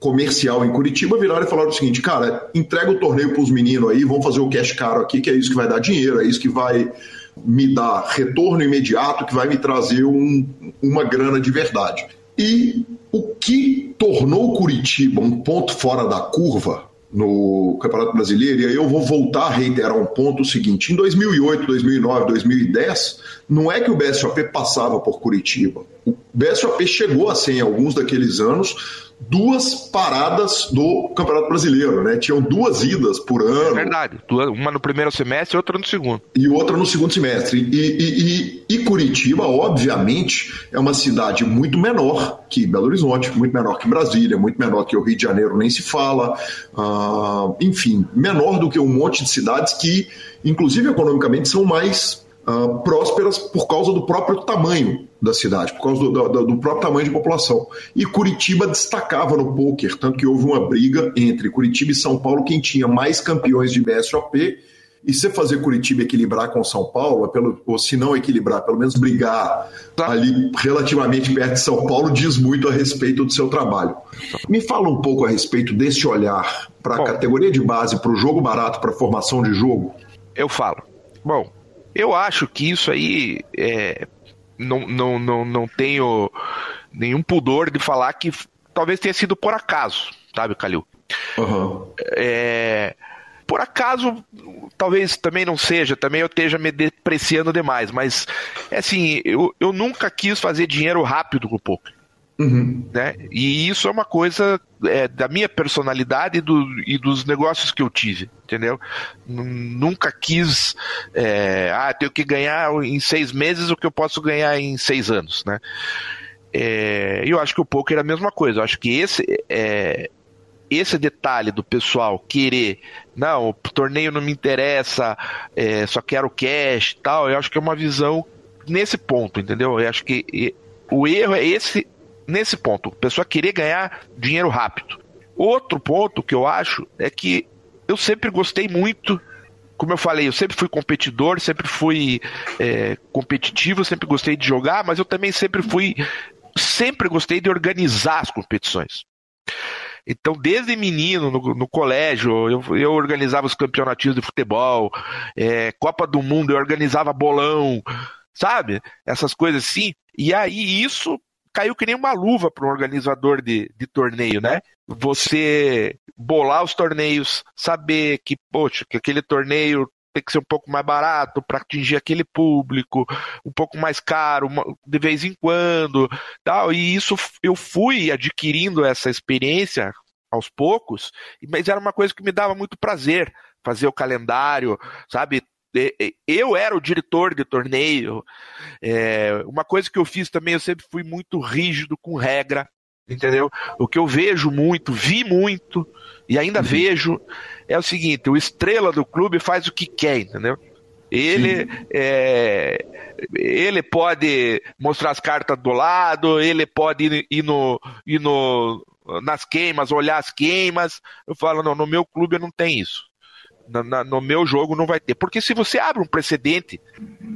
comercial em Curitiba viraram e falaram o seguinte, cara, entrega o torneio para os meninos aí, vamos fazer o cash caro aqui, que é isso que vai dar dinheiro, é isso que vai me dar retorno imediato, que vai me trazer um, uma grana de verdade. E o que tornou Curitiba um ponto fora da curva no Campeonato Brasileiro, e aí eu vou voltar a reiterar um ponto o seguinte: em 2008, 2009, 2010, não é que o BSOP passava por Curitiba. O BSOP chegou a ser, em alguns daqueles anos, duas paradas do Campeonato Brasileiro, né? Tinham duas idas por ano. É verdade. Uma no primeiro semestre e outra no segundo. E outra no segundo semestre. E, e, e, e, Curitiba, obviamente, é uma cidade muito menor que Belo Horizonte, muito menor que Brasília, muito menor que o Rio de Janeiro, nem se fala. Uh, enfim, menor do que um monte de cidades que, inclusive economicamente, são mais uh, prósperas por causa do próprio tamanho da cidade, por causa do, do, do, próprio tamanho de população. E Curitiba destacava no poker, tanto que houve uma briga entre Curitiba e São Paulo, quem tinha mais campeões de BSOP. E se fazer Curitiba equilibrar com São Paulo, pelo, ou se não equilibrar, pelo menos brigar tá. ali relativamente perto de São Paulo, diz muito a respeito do seu trabalho. Me fala um pouco a respeito desse olhar para a categoria de base, para o jogo barato, para a formação de jogo. Eu falo. Bom, eu acho que isso aí é, não, não, não, não tenho nenhum pudor de falar que talvez tenha sido por acaso, sabe, Calil? Uhum. É, por acaso, talvez também não seja, também eu esteja me depreciando demais, mas é assim, eu, eu nunca quis fazer dinheiro rápido com o poker. Uhum. Né? E isso é uma coisa é, da minha personalidade e, do, e, dos negócios que eu tive, entendeu? Nunca quis, é, ah, tenho que ganhar em seis meses o que eu posso ganhar em seis anos, né? É, eu acho que o poker é a mesma coisa. Eu acho que esse é, esse detalhe do pessoal querer, não, o torneio não me interessa, é, só quero cash, tal. Eu acho que é uma visão nesse ponto, entendeu? Eu acho que o erro é esse nesse ponto, a pessoa querer ganhar dinheiro rápido. Outro ponto que eu acho é que eu sempre gostei muito, como eu falei, eu sempre fui competidor, sempre fui é, competitivo, sempre gostei de jogar, mas eu também sempre fui, sempre gostei de organizar as competições. Então, desde menino, no, no colégio, eu, eu, organizava os campeonatos de futebol, é, Copa do Mundo, eu organizava bolão, sabe? Essas coisas assim. E aí, isso caiu que nem uma luva para um organizador de, de torneio, né? Você bolar os torneios, saber que, poxa, que aquele torneio tem que ser um pouco mais barato para atingir aquele público, um pouco mais caro de vez em quando, tal. E isso eu fui adquirindo essa experiência aos poucos, mas era uma coisa que me dava muito prazer fazer o calendário, sabe? Eu era o diretor de torneio. É, uma coisa que eu fiz também, eu sempre fui muito rígido com regra, entendeu? O que eu vejo muito, vi muito e ainda uhum. vejo é o seguinte: o estrela do clube faz o que quer, entendeu? Ele, é, ele pode mostrar as cartas do lado, ele pode ir, ir, no, ir no, nas queimas, olhar as queimas. Eu falo, não, no meu clube não tem isso na, na, no meu jogo não vai ter. Porque se você abre um precedente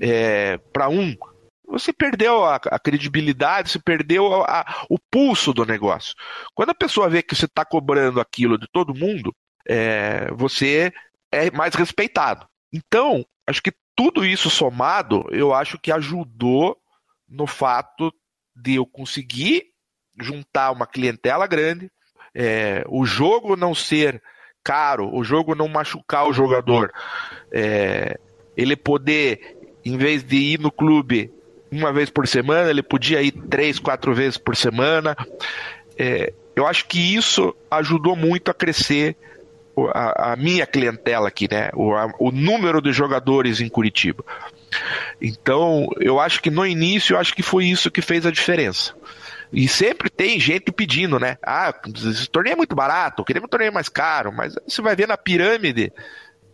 é, para um, você perdeu a, a credibilidade, você perdeu a, a, o pulso do negócio. Quando a pessoa vê que você está cobrando aquilo de todo mundo, é, você é mais respeitado. Então, acho que tudo isso somado, eu acho que ajudou no fato de eu conseguir juntar uma clientela grande, é, o jogo não ser caro, o jogo não machucar o jogador, é, ele poder em vez de ir no clube uma vez por semana, ele podia ir três, quatro vezes por semana. É, eu acho que isso ajudou muito a crescer a, a minha clientela aqui, né? O, a, o número de jogadores em Curitiba. Então, eu acho que no início, eu acho que foi isso que fez a diferença. E sempre tem gente pedindo, né? Ah, esse torneio é muito barato, queremos um torneio mais caro, mas você vai ver na pirâmide,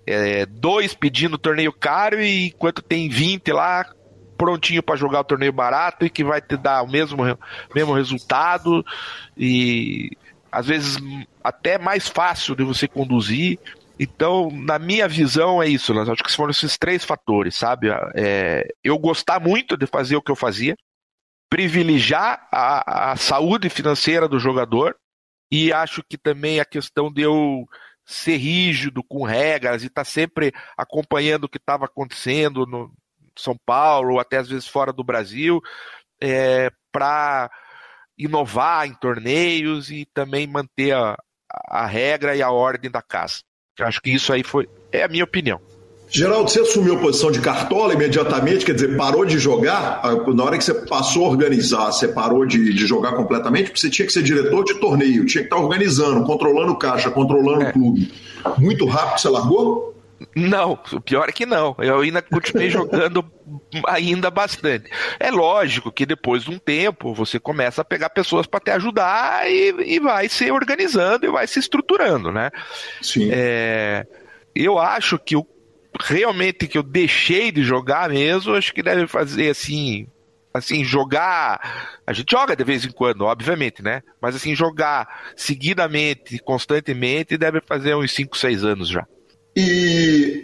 é, dois pedindo torneio caro e enquanto tem 20 lá prontinho para jogar o torneio barato e que vai te dar o mesmo, mesmo resultado e às vezes até mais fácil de você conduzir. Então, na minha visão, é isso, Lance. Acho que foram esses três fatores, sabe? É, eu gostar muito de fazer o que eu fazia, privilegiar a, a saúde financeira do jogador, e acho que também a questão de eu ser rígido com regras e estar tá sempre acompanhando o que estava acontecendo no São Paulo, ou até às vezes fora do Brasil, é, para inovar em torneios e também manter a, a regra e a ordem da casa. Eu acho que isso aí foi é a minha opinião. Geraldo, você assumiu a posição de cartola imediatamente, quer dizer, parou de jogar? Ah, na hora que você passou a organizar, você parou de, de jogar completamente? Porque você tinha que ser diretor de torneio, tinha que estar organizando, controlando caixa, controlando o é. clube. Muito rápido você largou? Não, o pior é que não. Eu ainda continuei jogando ainda bastante. É lógico que depois de um tempo você começa a pegar pessoas para te ajudar e, e, vai se organizando e vai se estruturando, né? Sim. É, eu acho que o, realmente que eu deixei de jogar mesmo, acho que deve fazer assim. Assim, jogar. A gente joga de vez em quando, obviamente, né? Mas assim, jogar seguidamente, constantemente, deve fazer uns 5, 6 anos já. E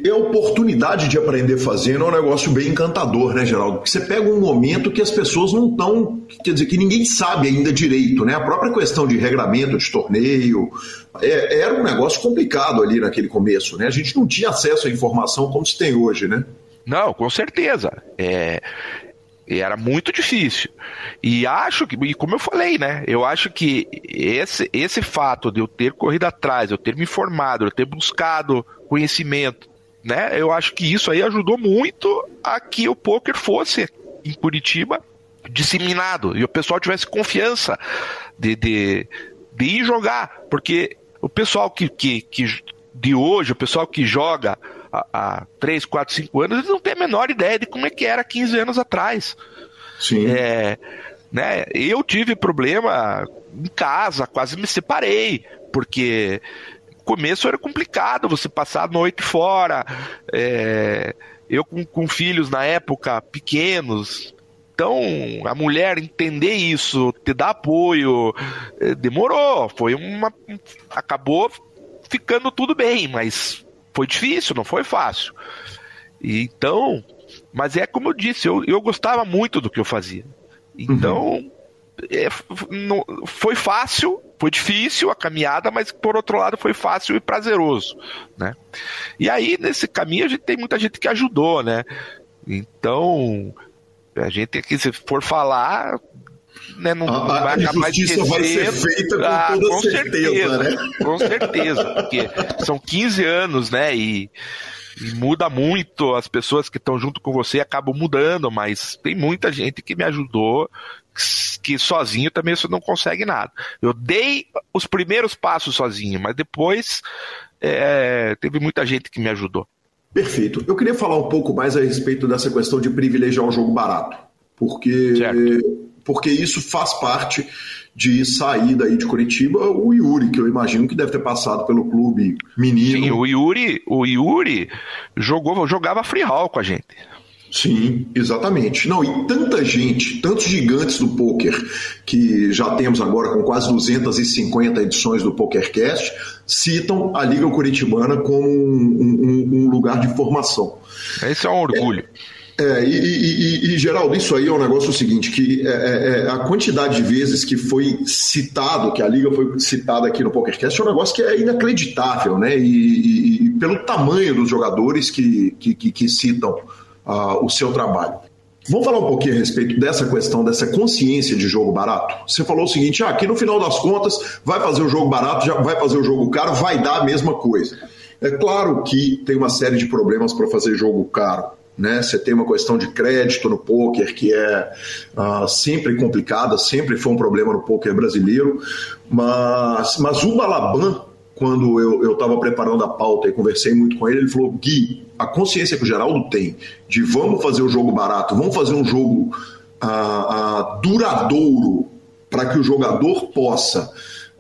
a oportunidade de aprender fazendo é um negócio bem encantador, né, Geraldo? Porque você pega um momento que as pessoas não estão, quer dizer, que ninguém sabe ainda direito, né? A própria questão de regramento de torneio é, era um negócio complicado ali naquele começo, né? A gente não tinha acesso à informação como se tem hoje, né? Não, com certeza. É, era muito difícil. E acho que, e como eu falei, né? Eu acho que esse, esse fato de eu ter corrido atrás, eu ter me informado, eu ter buscado conhecimento, né? Eu acho que isso aí ajudou muito a que o poker fosse em Curitiba disseminado e o pessoal tivesse confiança de, de, de ir jogar, porque o pessoal que, que, que de hoje, o pessoal que joga há, há 3, 4, 5 anos, eles não tem a menor ideia de como é que era 15 anos atrás. Sim. É, né, eu tive problema em casa, quase me separei, porque começo era complicado você passar a noite fora. É, eu com, com filhos na época pequenos, então, a mulher entender isso, te dar apoio, é, demorou. Foi uma. Acabou ficando tudo bem, mas foi difícil, não foi fácil. Então, mas é como eu disse, eu, eu gostava muito do que eu fazia. Então, uhum. é, não, foi fácil, foi difícil a caminhada, mas por outro lado foi fácil e prazeroso, né? E aí nesse caminho a gente tem muita gente que ajudou, né? Então a gente aqui se for falar né, não, a, vai acabar vai ser feita com ah, toda com certeza, certeza, né? Com certeza, porque são 15 anos, né? E, e muda muito, as pessoas que estão junto com você acabam mudando, mas tem muita gente que me ajudou que sozinho também você não consegue nada. Eu dei os primeiros passos sozinho, mas depois é, teve muita gente que me ajudou. Perfeito. Eu queria falar um pouco mais a respeito dessa questão de privilegiar o jogo barato, porque, porque isso faz parte de sair daí de Curitiba o Yuri, que eu imagino que deve ter passado pelo clube menino. Sim, o Yuri, o Yuri jogou, jogava freehall com a gente. Sim, exatamente. Não, e tanta gente, tantos gigantes do poker que já temos agora com quase 250 edições do PokerCast, citam a Liga Curitibana como um, um, um lugar de formação. Esse é um orgulho. É, é e, e, e, Geraldo, isso aí é um negócio seguinte, que é, é, é, a quantidade de vezes que foi citado, que a Liga foi citada aqui no PokerCast, é um negócio que é inacreditável, né? E, e pelo tamanho dos jogadores que, que, que, que citam uh, o seu trabalho. Vamos falar um pouquinho a respeito dessa questão, dessa consciência de jogo barato? Você falou o seguinte: ah, no final das contas, vai fazer o jogo barato, já vai fazer o jogo caro, vai dar a mesma coisa. É claro que tem uma série de problemas para fazer jogo caro, né? Você tem uma questão de crédito no poker que é uh, sempre complicada, sempre foi um problema no poker brasileiro, mas, mas o Balaban, quando eu estava preparando a pauta e conversei muito com ele, ele falou: Gui, a consciência que o Geraldo tem de vamos fazer o jogo barato, vamos fazer um jogo uh, uh, duradouro para que o jogador possa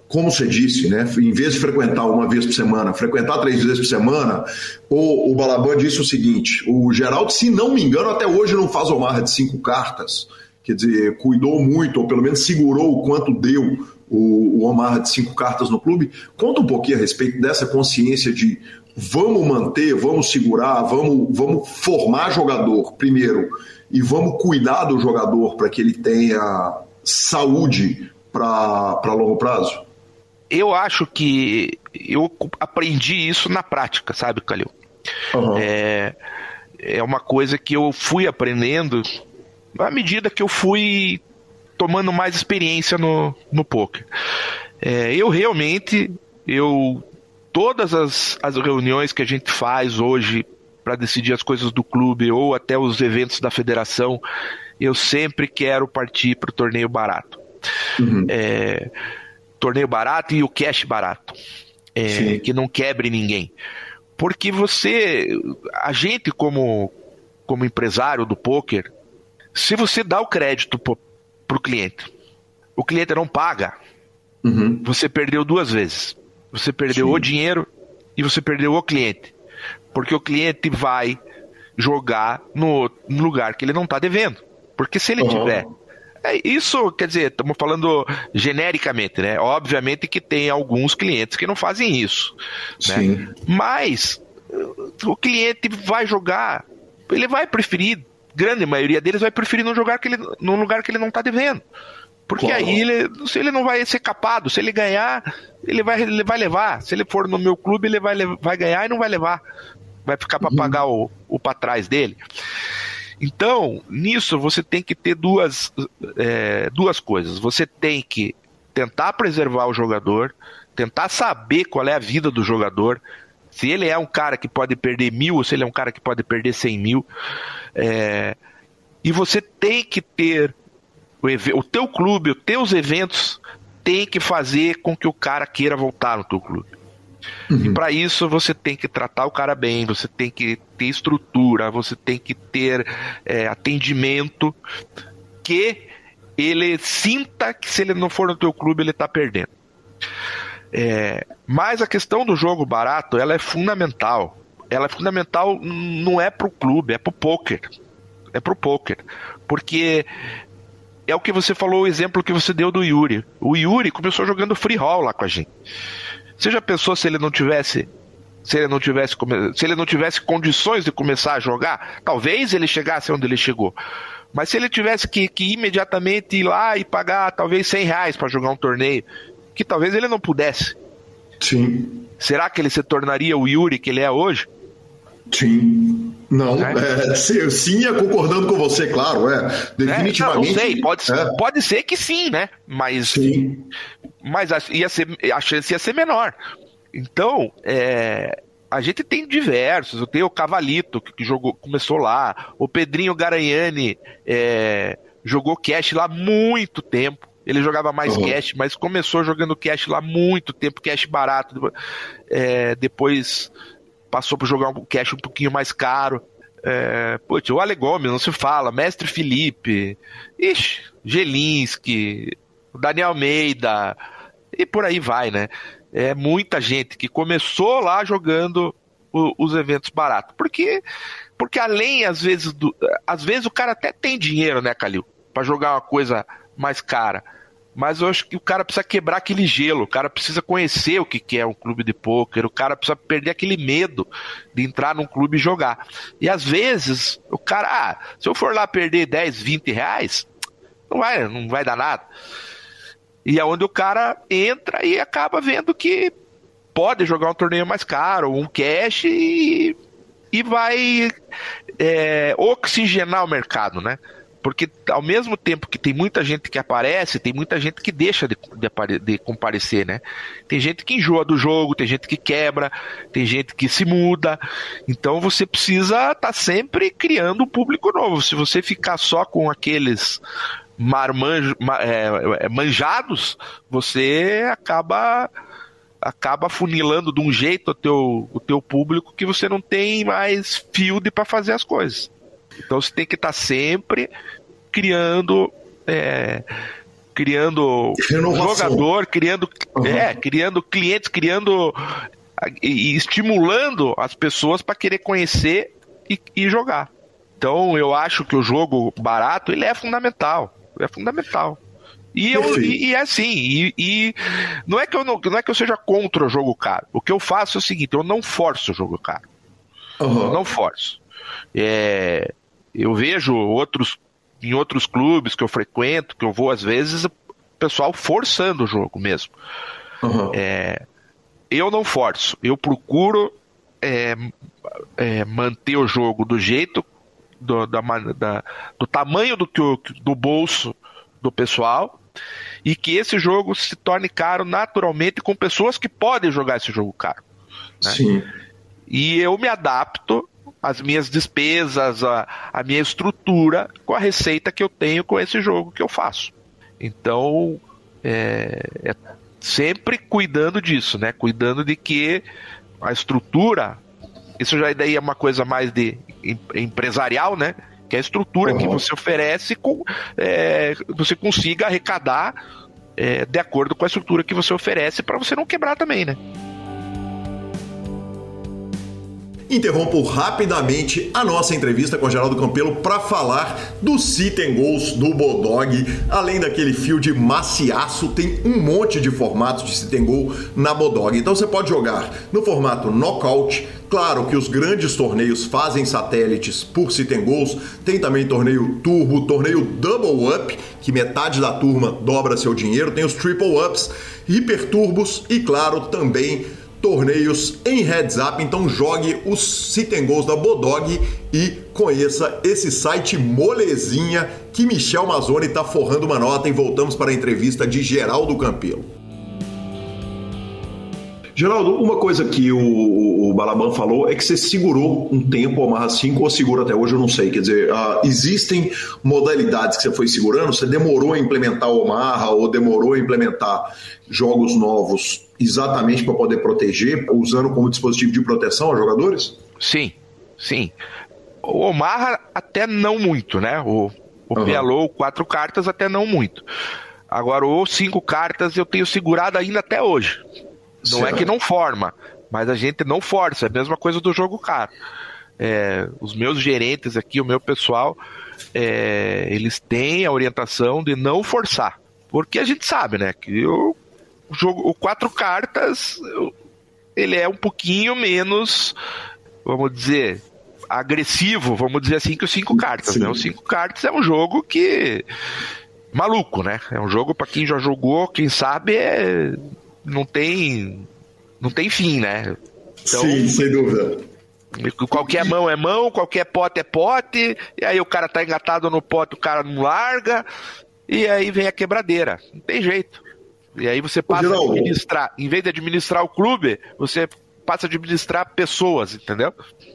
como você disse, né, em vez de frequentar uma vez por semana, frequentar três vezes por semana, o, o Balaban disse o seguinte: o Geraldo, se não me engano, até hoje não faz o marra de cinco cartas, quer dizer, cuidou muito, ou pelo menos segurou o quanto deu o, o Omar de cinco cartas no clube. Conta um pouquinho a respeito dessa consciência de vamos manter, vamos segurar, vamos, vamos formar jogador primeiro e vamos cuidar do jogador para que ele tenha saúde para longo prazo? eu acho que eu aprendi isso na prática, sabe, Calil? Uhum. É, é uma coisa que eu fui aprendendo à medida que eu fui tomando mais experiência no, no poker. É, eu realmente, eu todas as, as reuniões que a gente faz hoje para decidir as coisas do clube ou até os eventos da federação, eu sempre quero partir para o torneio barato. Uhum. É, torneio barato e o cash barato. É, que não quebre ninguém. Porque você, a gente como, como empresário do poker, se você dá o crédito para o cliente, o cliente não paga, uhum. você perdeu duas vezes. Você perdeu Sim. o dinheiro e você perdeu o cliente. Porque o cliente vai jogar no, lugar que ele não está devendo. Porque se ele uhum. tiver é, isso, quer dizer, estamos falando genericamente, né? Obviamente que tem alguns clientes que não fazem isso. Né? Sim. Mas o cliente vai jogar, ele vai preferir, grande maioria deles vai preferir não jogar que ele, num lugar que ele não está devendo. Porque claro. aí ele, se ele não vai ser capado, se ele ganhar, ele vai, ele vai levar. Se ele for no meu clube, ele vai, vai ganhar e não vai levar. Vai ficar para uhum. pagar o, o para trás dele. Então, nisso você tem que ter duas, é, duas coisas. Você tem que tentar preservar o jogador, tentar saber qual é a vida do jogador, se ele é um cara que pode perder mil ou se ele é um cara que pode perder cem mil. É, e você tem que ter o, o teu clube, os teus eventos tem que fazer com que o cara queira voltar no teu clube. Uhum. E para isso você tem que tratar o cara bem, você tem que ter estrutura, você tem que ter é, atendimento que ele sinta que se ele não for no teu clube ele está perdendo. É, mas a questão do jogo barato ela é fundamental. Ela é fundamental não é pro clube, é pro poker. É pro poker. Porque é o que você falou, o exemplo que você deu do Yuri. O Yuri começou jogando free roll lá com a gente. Você já pensou se ele não tivesse se ele não tivesse se ele não tivesse condições de começar a jogar, talvez ele chegasse onde ele chegou. Mas se ele tivesse que, que imediatamente ir lá e pagar talvez 100 reais para jogar um torneio, que talvez ele não pudesse. Sim. Será que ele se tornaria o Yuri que ele é hoje? Sim. Não, é? É, sim, é concordando com você, claro, é. Definitivamente. É, não, não sei, pode, é. pode ser que sim, né? Mas, sim. mas ia ser, a chance ia ser menor. Então, é, a gente tem diversos. Eu tenho o Cavalito, que, que jogou, começou lá. O Pedrinho Garanhani é, jogou cash lá muito tempo. Ele jogava mais uhum. cash, mas começou jogando cash lá muito tempo, cash barato. É, depois passou por jogar um cash um pouquinho mais caro. É, putz, o Ale Gomes, não se fala, Mestre Felipe, ixi, Gelinski, Daniel Almeida, e por aí vai, né? É muita gente que começou lá jogando o, os eventos baratos. Porque, porque além, às vezes, do, às vezes o cara até tem dinheiro, né, Calil? para jogar uma coisa mais cara mas eu acho que o cara precisa quebrar aquele gelo, o cara precisa conhecer o que é um clube de pôquer, o cara precisa perder aquele medo de entrar num clube e jogar. E às vezes, o cara, ah, se eu for lá perder 10, 20 reais, não vai, não vai dar nada. E é onde o cara entra e acaba vendo que pode jogar um torneio mais caro, um cash e, e vai é, oxigenar o mercado, né? Porque ao mesmo tempo que tem muita gente que aparece, tem muita gente que deixa de, de, de, comparecer, né? Tem gente que enjoa do jogo, tem gente que quebra, tem gente que se muda. Então você precisa estar tá sempre criando um público novo. Se você ficar só com aqueles marmanjo, é, é, manjados, você acaba acaba funilando de um jeito o teu, o teu público que você não tem mais field para fazer as coisas. Então você tem que estar tá sempre criando. É, criando Renovação. jogador, criando, uhum. é, criando clientes, criando e, estimulando as pessoas para querer conhecer e, e, jogar. Então eu acho que o jogo barato ele é fundamental, é fundamental. E, eu, e, e, é assim, e, e, não, é que eu não, não é que eu seja contra o jogo caro. O que eu faço é o seguinte, eu não forço o jogo caro. Uhum. Eu não forço. É, eu vejo outros em outros clubes que eu frequento, que eu vou às vezes, o pessoal forçando o jogo mesmo. Uhum. É, eu não forço, eu procuro é, é, manter o jogo do jeito, do, da, da, do tamanho do, que do bolso do pessoal, e que esse jogo se torne caro naturalmente com pessoas que podem jogar esse jogo caro. Né? Sim. E eu me adapto as minhas despesas, a, a minha estrutura com a receita que eu tenho com esse jogo que eu faço. Então, é, é sempre cuidando disso, né? Cuidando de que a estrutura, isso já daí é uma coisa mais de empresarial, né? Que é a estrutura uhum. que você oferece, com, é, você consiga arrecadar é, de acordo com a estrutura que você oferece para você não quebrar também, né? Interrompo rapidamente a nossa entrevista com o Geraldo Campelo para falar do sit and goals do Bodog. Além daquele fio de maciaço, tem um monte de formatos de sit and goal na Bodog. Então você pode jogar no formato knockout, Claro que os grandes torneios fazem satélites por sit and goals. Tem também torneio turbo, torneio double up, que metade da turma dobra seu dinheiro. Tem os triple ups, hiperturbos e, claro, também torneios em heads up. Então jogue os sit goals da Bodog e conheça esse site molezinha que Michel Mazzoni está forrando uma nota e voltamos para a entrevista de Geraldo Campelo. Geraldo, uma coisa que o, o Balaban falou é que você segurou um tempo o Marra 5 ou segura até hoje, eu não sei. Quer dizer, uh, existem modalidades que você foi segurando? Você demorou a implementar o Omaha ou demorou a implementar jogos novos exatamente para poder proteger, usando como dispositivo de proteção aos jogadores? Sim, sim. O Omaha até não muito, né? O, o uhum. PLO, quatro cartas, até não muito. Agora, o cinco cartas eu tenho segurado ainda até hoje. Não é que não forma, mas a gente não força. É a mesma coisa do jogo caro. É, os meus gerentes aqui, o meu pessoal, é, eles têm a orientação de não forçar. Porque a gente sabe, né, que o o jogo, o quatro cartas, ele é um pouquinho menos, vamos dizer, agressivo, vamos dizer assim, que os cinco cartas, Sim. né? Os cinco cartas é um jogo que maluco, né? É um jogo para quem já jogou, quem sabe é não tem não tem fim, né? Então, Sim, sem dúvida. Qualquer mão é mão, qualquer pote é pote, e aí o cara tá engatado no pote, o cara não larga, e aí vem a quebradeira. Não tem jeito. E aí você passa a administrar, em vez de administrar o clube, você passa a administrar pessoas, entendeu?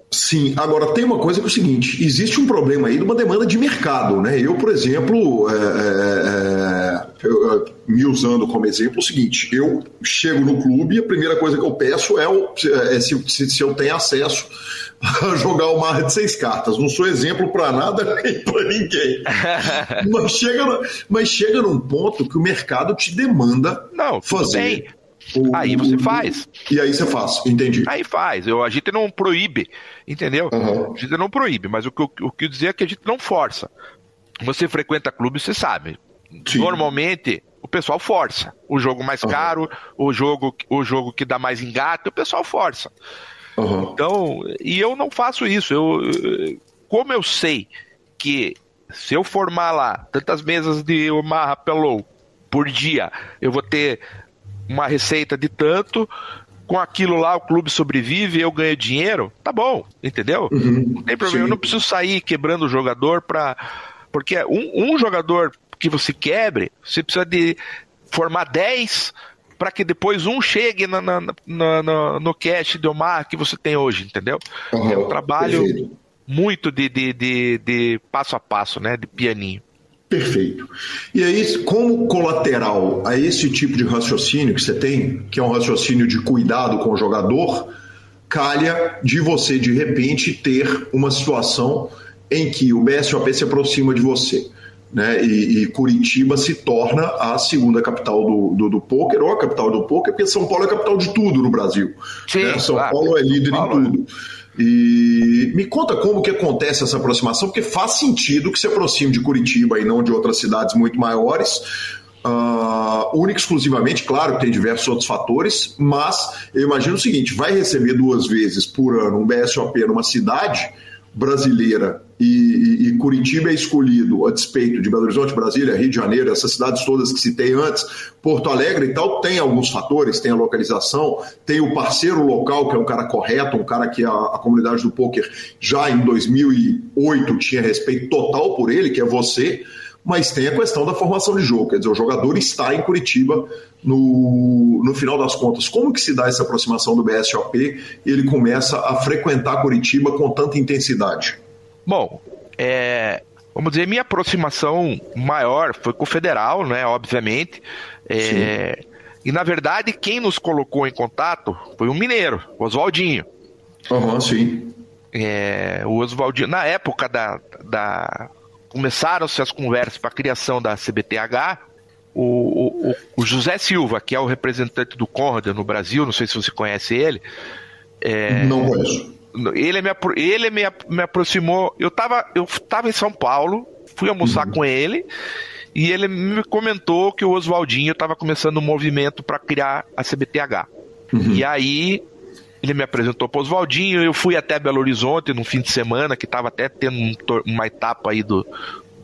Sim, agora tem uma coisa que é o seguinte: existe um problema aí de uma demanda de mercado, né? Eu, por exemplo, é, é, é eu, me usando como exemplo, é o seguinte: eu chego no clube e a primeira coisa que eu peço é, o, é se, se, se eu tenho acesso a jogar o mar de seis cartas. Não sou exemplo para nada nem para ninguém. mas, chega, mas chega num ponto que o mercado te demanda Não, fazer. O, aí você faz. E aí você faz, entendi. Aí faz. Eu, a gente não proíbe, entendeu? Uhum. A gente não proíbe, mas o que, o que eu dizer é que a gente não força. Você frequenta clube, você sabe. Sim. Normalmente, o pessoal força. O jogo mais uhum. caro, o jogo, o jogo que dá mais engate, o pessoal força. Uhum. Então, e eu não faço isso. Eu, como eu sei que se eu formar lá tantas mesas de Omaha Pelou por dia, eu vou ter uma receita de tanto, com aquilo lá o clube sobrevive, eu ganho dinheiro, tá bom, entendeu? Uhum. Não tem problema, Sim. eu não preciso sair quebrando o jogador para Porque um, um jogador que você quebre, você precisa de formar 10 para que depois um chegue na, na, na, no cache do mar que você tem hoje, entendeu? Uhum, é um trabalho perfeito. muito de, de, de, de, passo a passo, né? De pianinho. Perfeito. E aí, como colateral a esse tipo de raciocínio que você tem, que é um raciocínio de cuidado com o jogador, calha de você, de repente, ter uma situação em que o BSOP se aproxima de você né? E, e, Curitiba se torna a segunda capital do, do, do poker, ou a capital do poker, porque São Paulo é a capital de tudo no Brasil. Sim, né? São claro. Paulo é líder Paulo. em tudo. E me conta como que acontece essa aproximação, porque faz sentido que se aproxime de Curitiba e não de outras cidades muito maiores. Uh, única exclusivamente, claro que tem diversos outros fatores, mas eu imagino o seguinte: vai receber duas vezes por ano um BSOP numa cidade brasileira. E, e, Curitiba é escolhido a despeito de Belo Horizonte, Brasília, Rio de Janeiro, essas cidades todas que citei antes, Porto Alegre e tal, tem alguns fatores, tem a localização, tem o parceiro local, que é um cara correto, um cara que a, a comunidade do poker já em 2008 tinha respeito total por ele, que é você, mas tem a questão da formação de jogo, quer dizer, o jogador está em Curitiba no, no final das contas. Como que se dá essa aproximação do BSOP e ele começa a frequentar Curitiba com tanta intensidade? Bom, é, vamos dizer, minha aproximação maior foi com o Federal, né, obviamente, é, e na verdade quem nos colocou em contato foi um mineiro, o Oswaldinho. Aham, uhum, sim. É, o Oswaldinho, na época da, da começaram-se as conversas para a criação da CBTH, o, o, o, José Silva, que é o representante do Conrad no Brasil, não sei se você conhece ele. É, não conheço. Ele, me, ele me, me aproximou. Eu estava eu tava em São Paulo, fui almoçar uhum. com ele, e ele me comentou que o Oswaldinho estava começando um movimento para criar a CBTH. Uhum. E aí ele me apresentou para o Oswaldinho, eu fui até Belo Horizonte no fim de semana, que estava até tendo um, uma etapa aí do,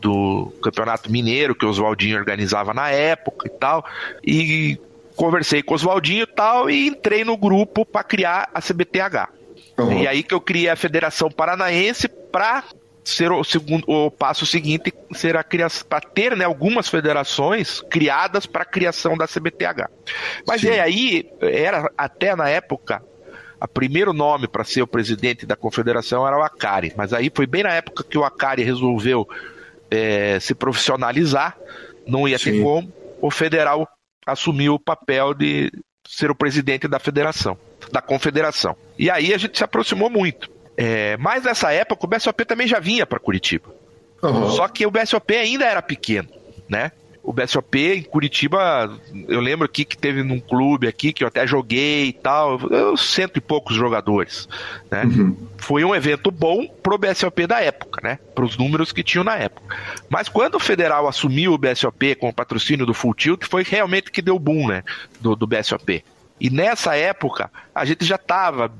do Campeonato Mineiro que o Oswaldinho organizava na época e tal. E conversei com o Oswaldinho e tal e entrei no grupo para criar a CBTH. Uhum. E aí que eu criei a Federação Paranaense para ser o segundo o passo seguinte será para ter né, algumas federações criadas para a criação da CBTH. Mas Sim. aí era até na época o primeiro nome para ser o presidente da confederação era o Acari, mas aí foi bem na época que o Acari resolveu é, se profissionalizar, não ia Sim. ter como, o federal assumiu o papel de ser o presidente da federação, da confederação. E aí a gente se aproximou muito. É, mas nessa época o BSOP também já vinha para Curitiba. Uhum. Só que o BSOP ainda era pequeno, né? O BSOP em Curitiba, eu lembro aqui que teve num clube aqui que eu até joguei e tal, eu, cento e poucos jogadores, né? Uhum. Foi um evento bom pro BSOP da época, né? Para os números que tinham na época. Mas quando o Federal assumiu o BSOP com o patrocínio do Full Tilt, foi realmente que deu boom, né? Do, do BSOP. E nessa época, a gente já estava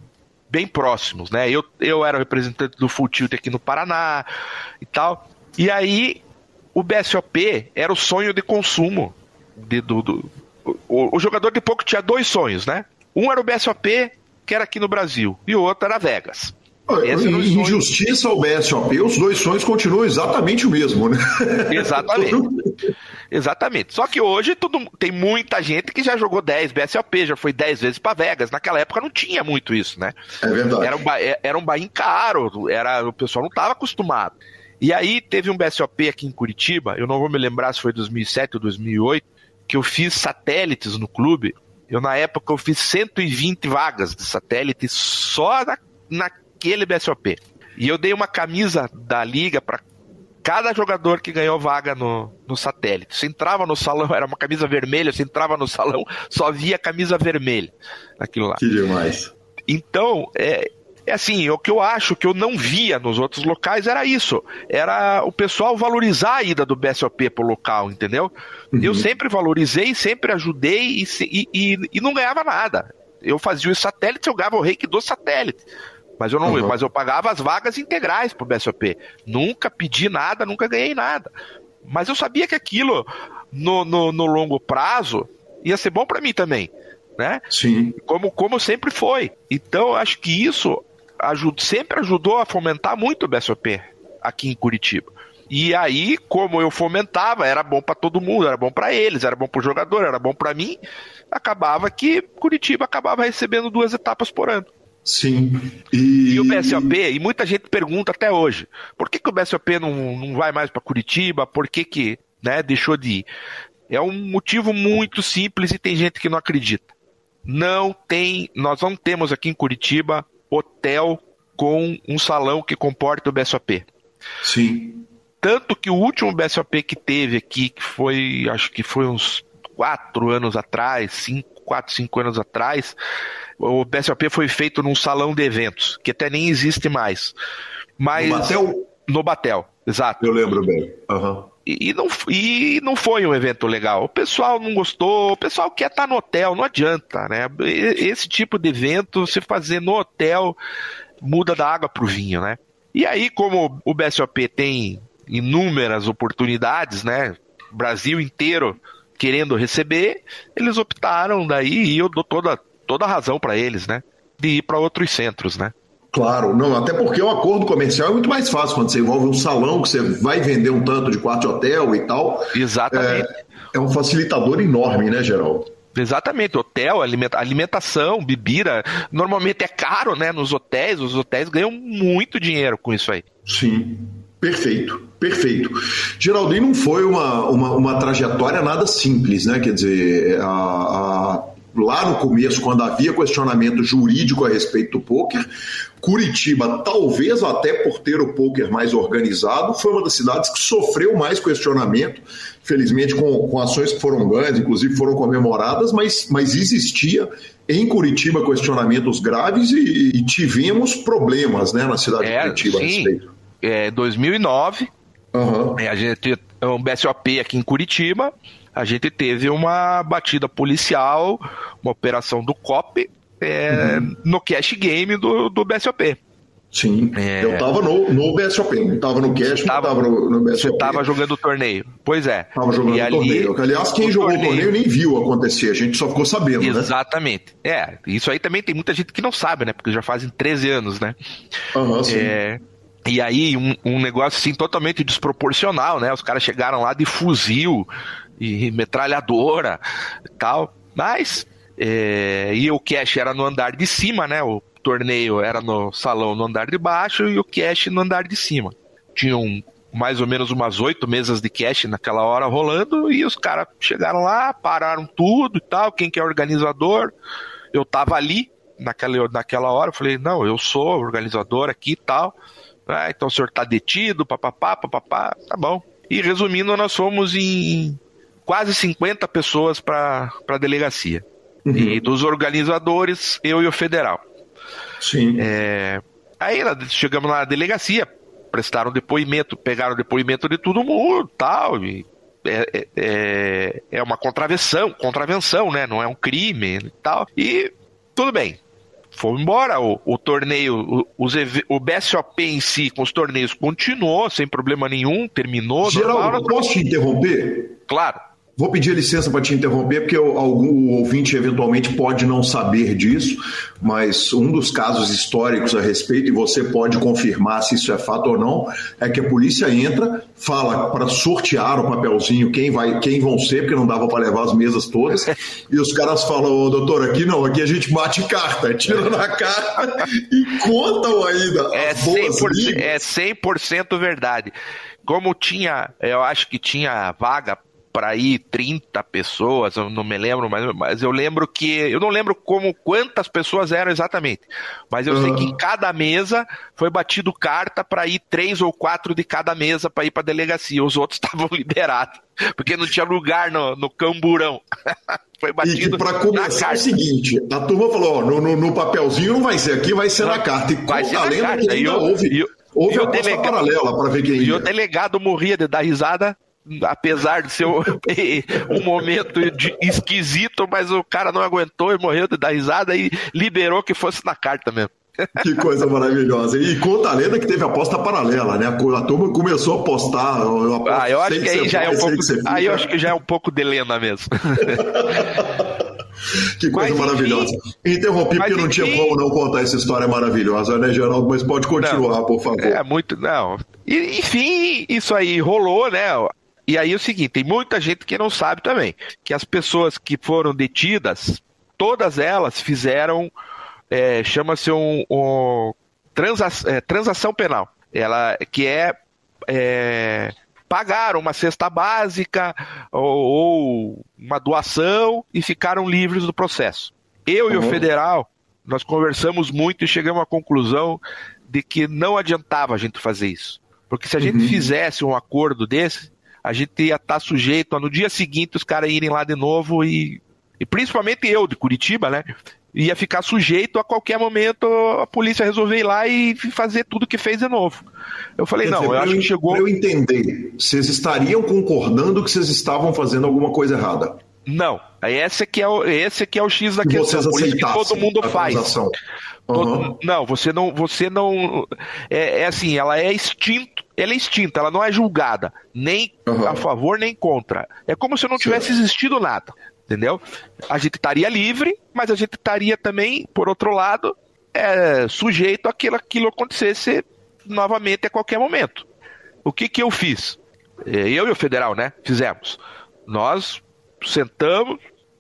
bem próximos, né? Eu, eu era representante do Full Tilt aqui no Paraná e tal. E aí o BSOP era o sonho de consumo. De, do, do o, o, jogador de pouco tinha dois sonhos, né? Um era o BSOP, que era aqui no Brasil, e o outro era Vegas. Em justiça ao BSOP, os dois sonhos continuam exatamente o mesmo, né? Exatamente. exatamente. Só que hoje tudo, tem muita gente que já jogou 10 BSOP, já foi 10 vezes para Vegas. Naquela época não tinha muito isso, né? É verdade. Era um, era um bain caro, era, o pessoal não estava acostumado. E aí teve um BSOP aqui em Curitiba, eu não vou me lembrar se foi 2007 ou 2008, que eu fiz satélites no clube. Eu, na época, eu fiz 120 vagas de satélite só na, naquele BSOP. E eu dei uma camisa da liga para cada jogador que ganhou vaga no, no satélite. Você entrava no salão, era uma camisa vermelha, você entrava no salão, só via camisa vermelha. Aquilo lá. Que demais. Então, é, é assim, o que eu acho que eu não via nos outros locais era isso. Era o pessoal valorizar a ida do BSOP pro local, entendeu? Uhum. Eu sempre valorizei, sempre ajudei e, e, e, não ganhava nada. Eu fazia os satélites, eu ganhava o reiki do satélite. Mas eu não, uhum. mas eu pagava as vagas integrais pro BSOP. Nunca pedi nada, nunca ganhei nada. Mas eu sabia que aquilo, no, no, no longo prazo, ia ser bom para mim também. Né? Sim. Como, como sempre foi. Então, acho que isso sempre ajudou a fomentar muito o BSOP aqui em Curitiba. E aí, como eu fomentava, era bom para todo mundo, era bom para eles, era bom para o jogador, era bom para mim. Acabava que Curitiba acabava recebendo duas etapas por ano. Sim. E, e o BSOP, e muita gente pergunta até hoje, por que, que o BSOP não, não vai mais para Curitiba? Por que, que né, deixou de ir? É um motivo muito simples e tem gente que não acredita. Não tem, nós não temos aqui em Curitiba hotel com um salão que comporta o BSOP. Sim. Tanto que o último BSOP que teve aqui, que foi, acho que foi uns quatro anos atrás, cinco, quatro, cinco anos atrás, o BSOP foi feito num salão de eventos, que até nem existe mais. Mas, no Batel? No Batel, exato. Eu lembro bem. Uhum. E, não, e não foi um evento legal. O pessoal não gostou, o pessoal quer estar no hotel, não adianta, né? Esse tipo de evento, se fazer no hotel, muda da água pro vinho, né? E aí, como o BSOP tem inúmeras oportunidades, né? Brasil inteiro querendo receber, eles optaram daí e eu dou toda, toda a razão para eles, né? De ir para outros centros, né? Claro, não, até porque o acordo comercial é muito mais fácil quando você envolve um salão que você vai vender um tanto de quarto de hotel e tal. Exatamente. É, é um facilitador enorme, né, Geraldo? Exatamente, hotel, alimentação, bebida, normalmente é caro, né, nos hotéis, os hotéis ganham muito dinheiro com isso aí. Sim, perfeito, perfeito. Geraldo, e não foi uma, uma, uma trajetória nada simples, né, quer dizer, a, a lá no começo, quando havia questionamento jurídico a respeito do poker, Curitiba, talvez até por ter o poker mais organizado, foi uma das cidades que sofreu mais questionamento, felizmente com, com ações que foram ganhas, inclusive foram comemoradas, mas, mas existia em Curitiba questionamentos graves e, e tivemos problemas né, na cidade é, de Curitiba sim. a respeito. É, 2009, uhum. a gente um BSOP aqui em Curitiba, a gente teve uma batida policial, uma operação do COP é, uhum. no cash game do, do BSOP. Sim, é... eu tava no, no BSOP, não tava no cash, tava, não tava no, no BSOP. Você tava jogando o torneio, pois é. Tava jogando o torneio, aliás, quem jogou torneio... o torneio nem viu acontecer, a gente só ficou sabendo, Exatamente. né? Exatamente, é, isso aí também tem muita gente que não sabe, né, porque já fazem 13 anos, né? Aham, sim. É... E aí, um, um, negócio assim totalmente desproporcional, né? Os caras chegaram lá de fuzil e metralhadora e tal. Mas, é, e o cash era no andar de cima, né? O torneio era no salão no andar de baixo e o cash no andar de cima. Tinham mais ou menos umas oito mesas de cash naquela hora rolando e os caras chegaram lá, pararam tudo e tal. Quem que é organizador? Eu tava ali naquela, naquela hora, eu falei, não, eu sou organizador aqui e tal. Ah, então o senhor está detido, papapá, papapá, tá bom. E resumindo, nós fomos em quase 50 pessoas para a delegacia. Uhum. E dos organizadores, eu e o federal. Sim. É, aí chegamos na delegacia, prestaram depoimento, pegaram depoimento de todo mundo tal, e é, é, é, é uma contravenção, contravenção, né? Não é um crime e tal. E tudo bem foi embora. O, o torneio, o, o BSOP em si, com os torneios, continuou sem problema nenhum, terminou. Geraldo, normal, posso te interromper? Claro. Vou pedir licença para te interromper, porque algum ouvinte eventualmente pode não saber disso, mas um dos casos históricos a respeito, e você pode confirmar se isso é fato ou não, é que a polícia entra, fala para sortear o papelzinho quem vai, quem vão ser, porque não dava para levar as mesas todas, e os caras falam, doutor, aqui não, aqui a gente bate carta, tira na carta e contam ainda. É 100%, é 100 verdade. Como tinha, eu acho que tinha vaga para ir 30 pessoas, eu não me lembro, mas, mas eu lembro que. Eu não lembro como quantas pessoas eram exatamente. Mas eu uhum. sei que em cada mesa foi batido carta para ir três ou quatro de cada mesa para ir para delegacia. Os outros estavam liberados. Porque não tinha lugar no, no camburão. foi batido. E para começar é o seguinte: a turma falou: ó, no, no, no, papelzinho não vai ser aqui, vai ser não, na carta. E vai ser na carta. Que ainda e houve, e, houve a delegado, paralela para ver quem E ia. o delegado morria de dar risada apesar de ser um, um momento de, esquisito, mas o cara não aguentou e morreu de dar risada e liberou que fosse na carta mesmo. Que coisa maravilhosa. E conta a lenda que teve aposta paralela, né? A turma começou a apostar. Eu ah, eu acho que aí já é um pouco. Aí eu acho que já é um pouco de lenda mesmo. Que coisa mas, maravilhosa. Enfim, Interrompi porque não tinha como não contar essa história maravilhosa, né, Geraldo? Mas pode continuar, não, por favor. É muito. Não. Enfim, isso aí rolou, né? E aí é o seguinte: tem muita gente que não sabe também que as pessoas que foram detidas, todas elas fizeram. É, chama-se um, um transa, é, transação penal. Ela que é, é pagaram uma cesta básica ou, ou, uma doação e ficaram livres do processo. Eu uhum. e o uhum. federal, nós conversamos muito e chegamos à conclusão de que não adiantava a gente fazer isso. Porque se a gente uhum. fizesse um acordo desse, a gente ia estar tá sujeito a no dia seguinte os caras irem lá de novo e, e principalmente eu de Curitiba, né? ia ficar sujeito a qualquer momento a polícia resolver ir lá e fazer tudo que fez de novo. Eu falei, Quer não, dizer, eu acho que chegou. Eu entender, vocês estariam concordando que vocês estavam fazendo alguma coisa errada? Não, esse que é o, esse que é o X da questão, por isso que todo mundo faz. Uhum. Todo, não, você não, você não, é, é, assim, ela é extinto, ela é extinta, ela não é julgada, nem uhum. a favor nem contra. É como se não tivesse existido nada entendeu? A gente estaria livre, mas a gente estaria também, por outro lado, é, sujeito àquilo aquilo acontecesse novamente a qualquer momento. O que que eu fiz? É, eu e o federal, né? Fizemos. Nós sentamos,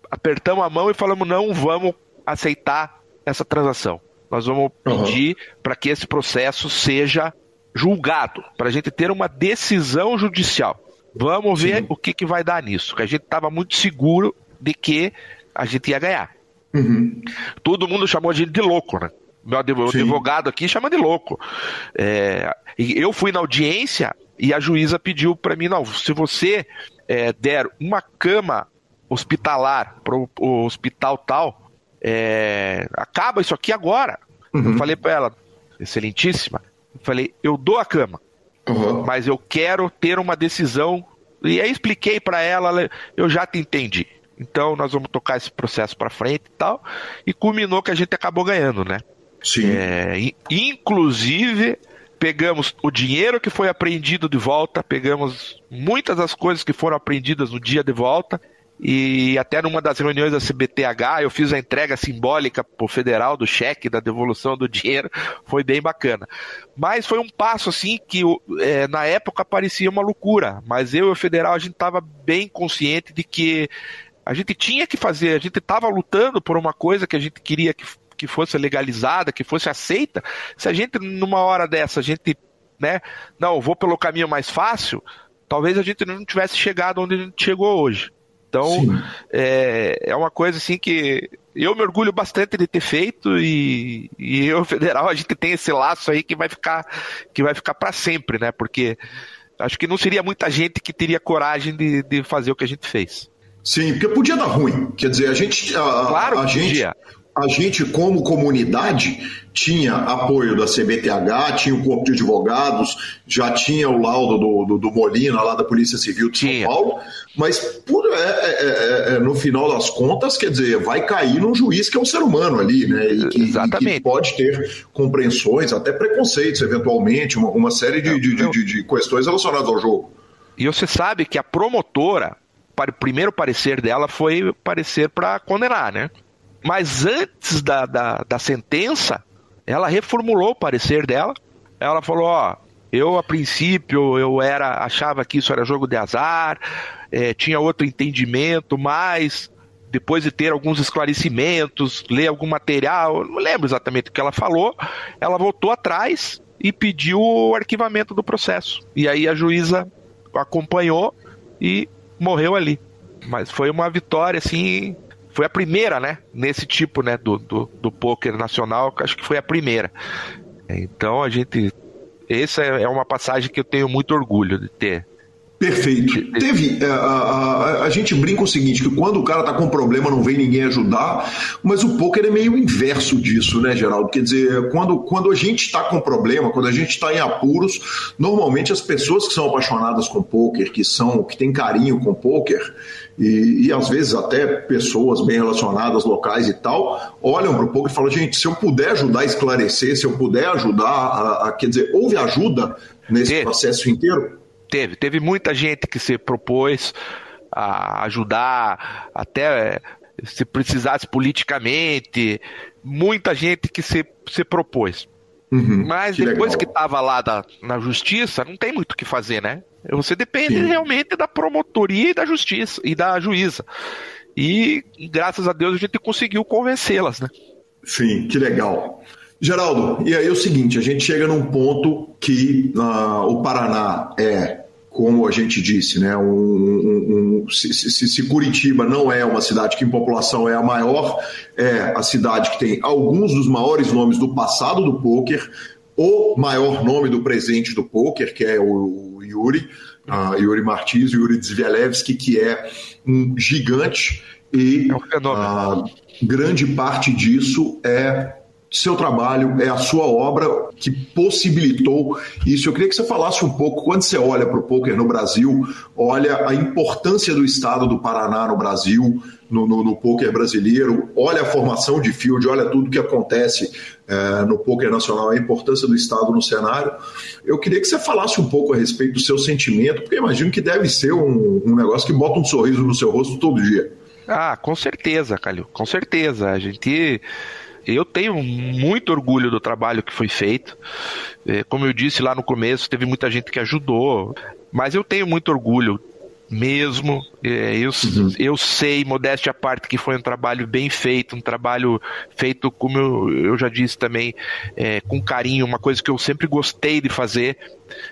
apertamos a mão e falamos não vamos aceitar essa transação. Nós vamos pedir uhum. para que esse processo seja julgado, para a gente ter uma decisão judicial. Vamos ver Sim. o que, que vai dar nisso. Que a gente estava muito seguro de que a gente ia ganhar. Uhum. Todo mundo chamou a gente de louco, né? Meu advogado aqui chama de louco. É, eu fui na audiência e a juíza pediu para mim: não, se você é, der uma cama hospitalar para o hospital tal, é, acaba isso aqui agora. Uhum. Eu falei para ela, excelentíssima, falei: eu dou a cama, uhum. mas eu quero ter uma decisão. E aí expliquei para ela, eu já te entendi. Então nós vamos tocar esse processo para frente e tal. E culminou que a gente acabou ganhando, né? Sim. É, inclusive pegamos o dinheiro que foi apreendido de volta, pegamos muitas das coisas que foram apreendidas no dia de volta. E até numa das reuniões da CBTH eu fiz a entrega simbólica pro federal do cheque da devolução do dinheiro, foi bem bacana. Mas foi um passo assim que é, na época parecia uma loucura, mas eu e o federal a gente estava bem consciente de que a gente tinha que fazer, a gente estava lutando por uma coisa que a gente queria que, que fosse legalizada, que fosse aceita. Se a gente, numa hora dessa, a gente, né, não, vou pelo caminho mais fácil, talvez a gente não tivesse chegado onde a gente chegou hoje. Então, é, é uma coisa assim que eu me orgulho bastante de ter feito e, e eu, federal, a gente tem esse laço aí que vai ficar, que vai ficar para sempre, né? Porque acho que não seria muita gente que teria coragem de, de fazer o que a gente fez. Sim, porque podia dar ruim. Quer dizer, a gente. A, claro a gente, podia. A gente, como comunidade, tinha apoio da CBTH, tinha o corpo de advogados, já tinha o laudo do, do, do Molina, lá da Polícia Civil de. São Paulo, mas por, é, é, é, é, no final das contas, quer dizer, vai cair num juiz que é um ser humano ali, né? E que, e que pode ter compreensões, até preconceitos, eventualmente, uma, uma série de, de, de, de questões relacionadas ao jogo. E você sabe que a promotora, o primeiro parecer dela foi parecer para condenar, né? Mas antes da, da, da, sentença, ela reformulou o parecer dela. Ela falou: ó, eu a princípio eu era achava que isso era jogo de azar, é, tinha outro entendimento, mas depois de ter alguns esclarecimentos, ler algum material, não lembro exatamente o que ela falou, ela voltou atrás e pediu o arquivamento do processo. E aí a juíza acompanhou e morreu ali. Mas foi uma vitória, assim. Foi a primeira, né? Nesse tipo, né? Do, do, do poker nacional, acho que foi a primeira. Então a gente. Essa é uma passagem que eu tenho muito orgulho de ter. Perfeito. Teve. A, a, a, gente brinca o seguinte: que quando o cara tá com problema, não vem ninguém ajudar, mas o poker é meio inverso disso, né, Geraldo? Quer dizer, quando, quando a gente está com problema, quando a gente está em apuros, normalmente as pessoas que são apaixonadas com poker, que são, que têm carinho com poker, e, e, às vezes até pessoas bem relacionadas, locais e tal, olham para o poker e falam: gente, se eu puder ajudar a esclarecer, se eu puder ajudar a. a quer dizer, houve ajuda nesse processo inteiro? Teve, teve muita gente que se propôs a ajudar, até se precisasse politicamente, muita gente que se, se propôs. Uhum, Mas que depois legal. que estava lá da, na justiça, não tem muito o que fazer, né? Você depende Sim. realmente da promotoria e da justiça e da juíza. E graças a Deus a gente conseguiu convencê-las, né? Sim, que legal. Geraldo, e aí é o seguinte, a gente chega num ponto que uh, o Paraná é, como a gente disse, né, um, um, um se, se, se, Curitiba não é uma cidade que em população é a maior, é a cidade que tem alguns dos maiores nomes do passado do poker, o maior nome do presente do poker, que é o, Yuri, uh, Yuri Martins, Yuri Zvielewski, que é um gigante e é um uh, grande parte disso é seu trabalho, é a sua obra que possibilitou isso. Eu queria que você falasse um pouco, quando você olha para o poker no Brasil, olha a importância do estado do Paraná no Brasil, no, no, no poker brasileiro, olha a formação de field, olha tudo que acontece é, no poker nacional, a importância do estado no cenário. Eu queria que você falasse um pouco a respeito do seu sentimento, porque imagino que deve ser um, um negócio que bota um sorriso no seu rosto todo dia. Ah, com certeza, Calil, com certeza. A gente eu tenho muito orgulho do trabalho que foi feito. É, como eu disse lá no começo, teve muita gente que ajudou, mas eu tenho muito orgulho mesmo. É, eu, uhum. eu sei, modéstia à parte, que foi um trabalho bem feito, um trabalho feito, como eu, eu já disse também, é, com carinho, uma coisa que eu sempre gostei de fazer.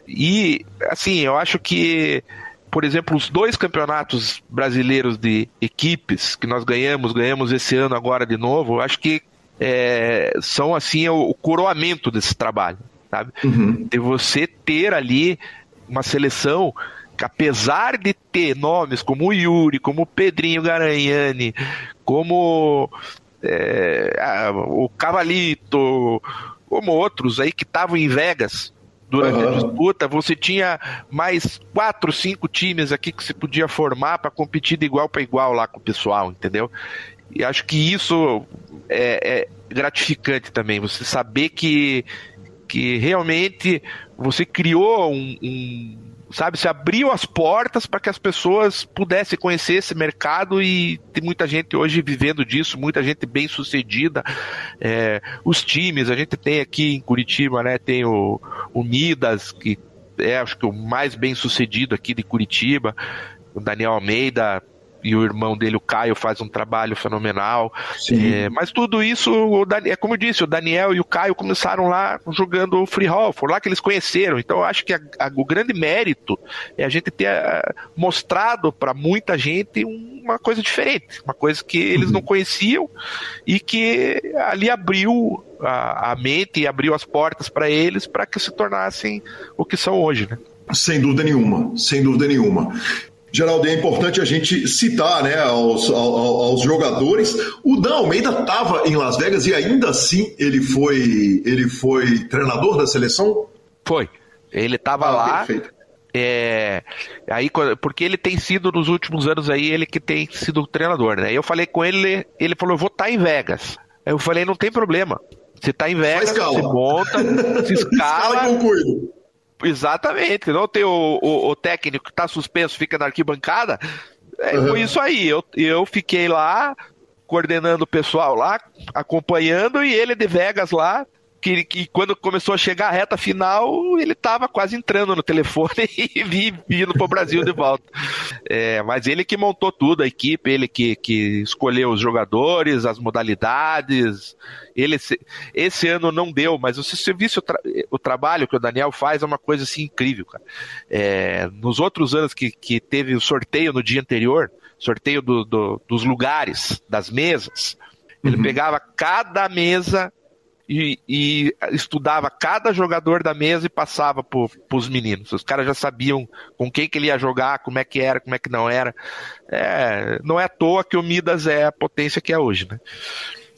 E, assim, eu acho que por exemplo, os dois campeonatos brasileiros de equipes que nós ganhamos, ganhamos esse ano agora de novo, acho que é, são assim o, o, coroamento desse trabalho, sabe? Uhum. De você ter ali uma seleção apesar de ter nomes como o Yuri, como o Pedrinho Garanhani, como é, o Cavalito, como outros aí que estavam em Vegas durante uhum. a disputa, você tinha mais quatro, cinco times aqui que você podia formar para competir de igual para igual lá com o pessoal, entendeu? E acho que isso é, é gratificante também, você saber que, que realmente você criou um, um sabe, se abriu as portas para que as pessoas pudessem conhecer esse mercado e tem muita gente hoje vivendo disso, muita gente bem sucedida. É, os times, a gente tem aqui em Curitiba, né, tem o, o Midas, que é acho que o mais bem sucedido aqui de Curitiba, o Daniel Almeida e o irmão dele, o Caio, faz um trabalho fenomenal. É, mas tudo isso, o é como eu disse, o Daniel e o Caio começaram lá jogando free roll, foi lá que eles conheceram. Então eu acho que a, a, o grande mérito é a gente ter a, eh, mostrado para muita gente uma coisa diferente, uma coisa que eles uhum. não conheciam e que ali abriu a, a mente e abriu as portas para eles para que se tornassem o que são hoje, né? Sem dúvida nenhuma, sem dúvida nenhuma. Geraldo, é importante a gente citar né, aos, aos, aos jogadores. O Dan Almeida estava em Las Vegas e ainda assim ele foi, ele foi treinador da seleção? Foi. Ele estava ah, lá. Perfeito. É, aí, porque ele tem sido nos últimos anos aí, ele que tem sido treinador, né? Eu falei com ele, ele falou: eu vou estar tá em Vegas. Eu falei: não tem problema. Você está em Vegas, você monta, se escala. escala. Exatamente. Não tem o, o, o técnico que está suspenso, fica na arquibancada. É uhum. isso aí. Eu, eu fiquei lá, coordenando o pessoal lá, acompanhando, e ele de Vegas lá, que, que quando começou a chegar a reta final, ele estava quase entrando no telefone e vi, vindo para o Brasil de volta. É, mas ele que montou tudo, a equipe, ele que, que escolheu os jogadores, as modalidades. Ele esse ano não deu, mas você, você viu o, tra o, trabalho que o Daniel faz é uma coisa assim incrível, cara. É, nos outros anos que, que teve o sorteio no dia anterior, sorteio do, do, dos lugares, das mesas, ele uhum. pegava cada mesa e, e, estudava cada jogador da mesa e passava para os meninos. Os caras já sabiam com quem que ele ia jogar, como é que era, como é que não era. É, não é à toa que o Midas é a potência que é hoje, né?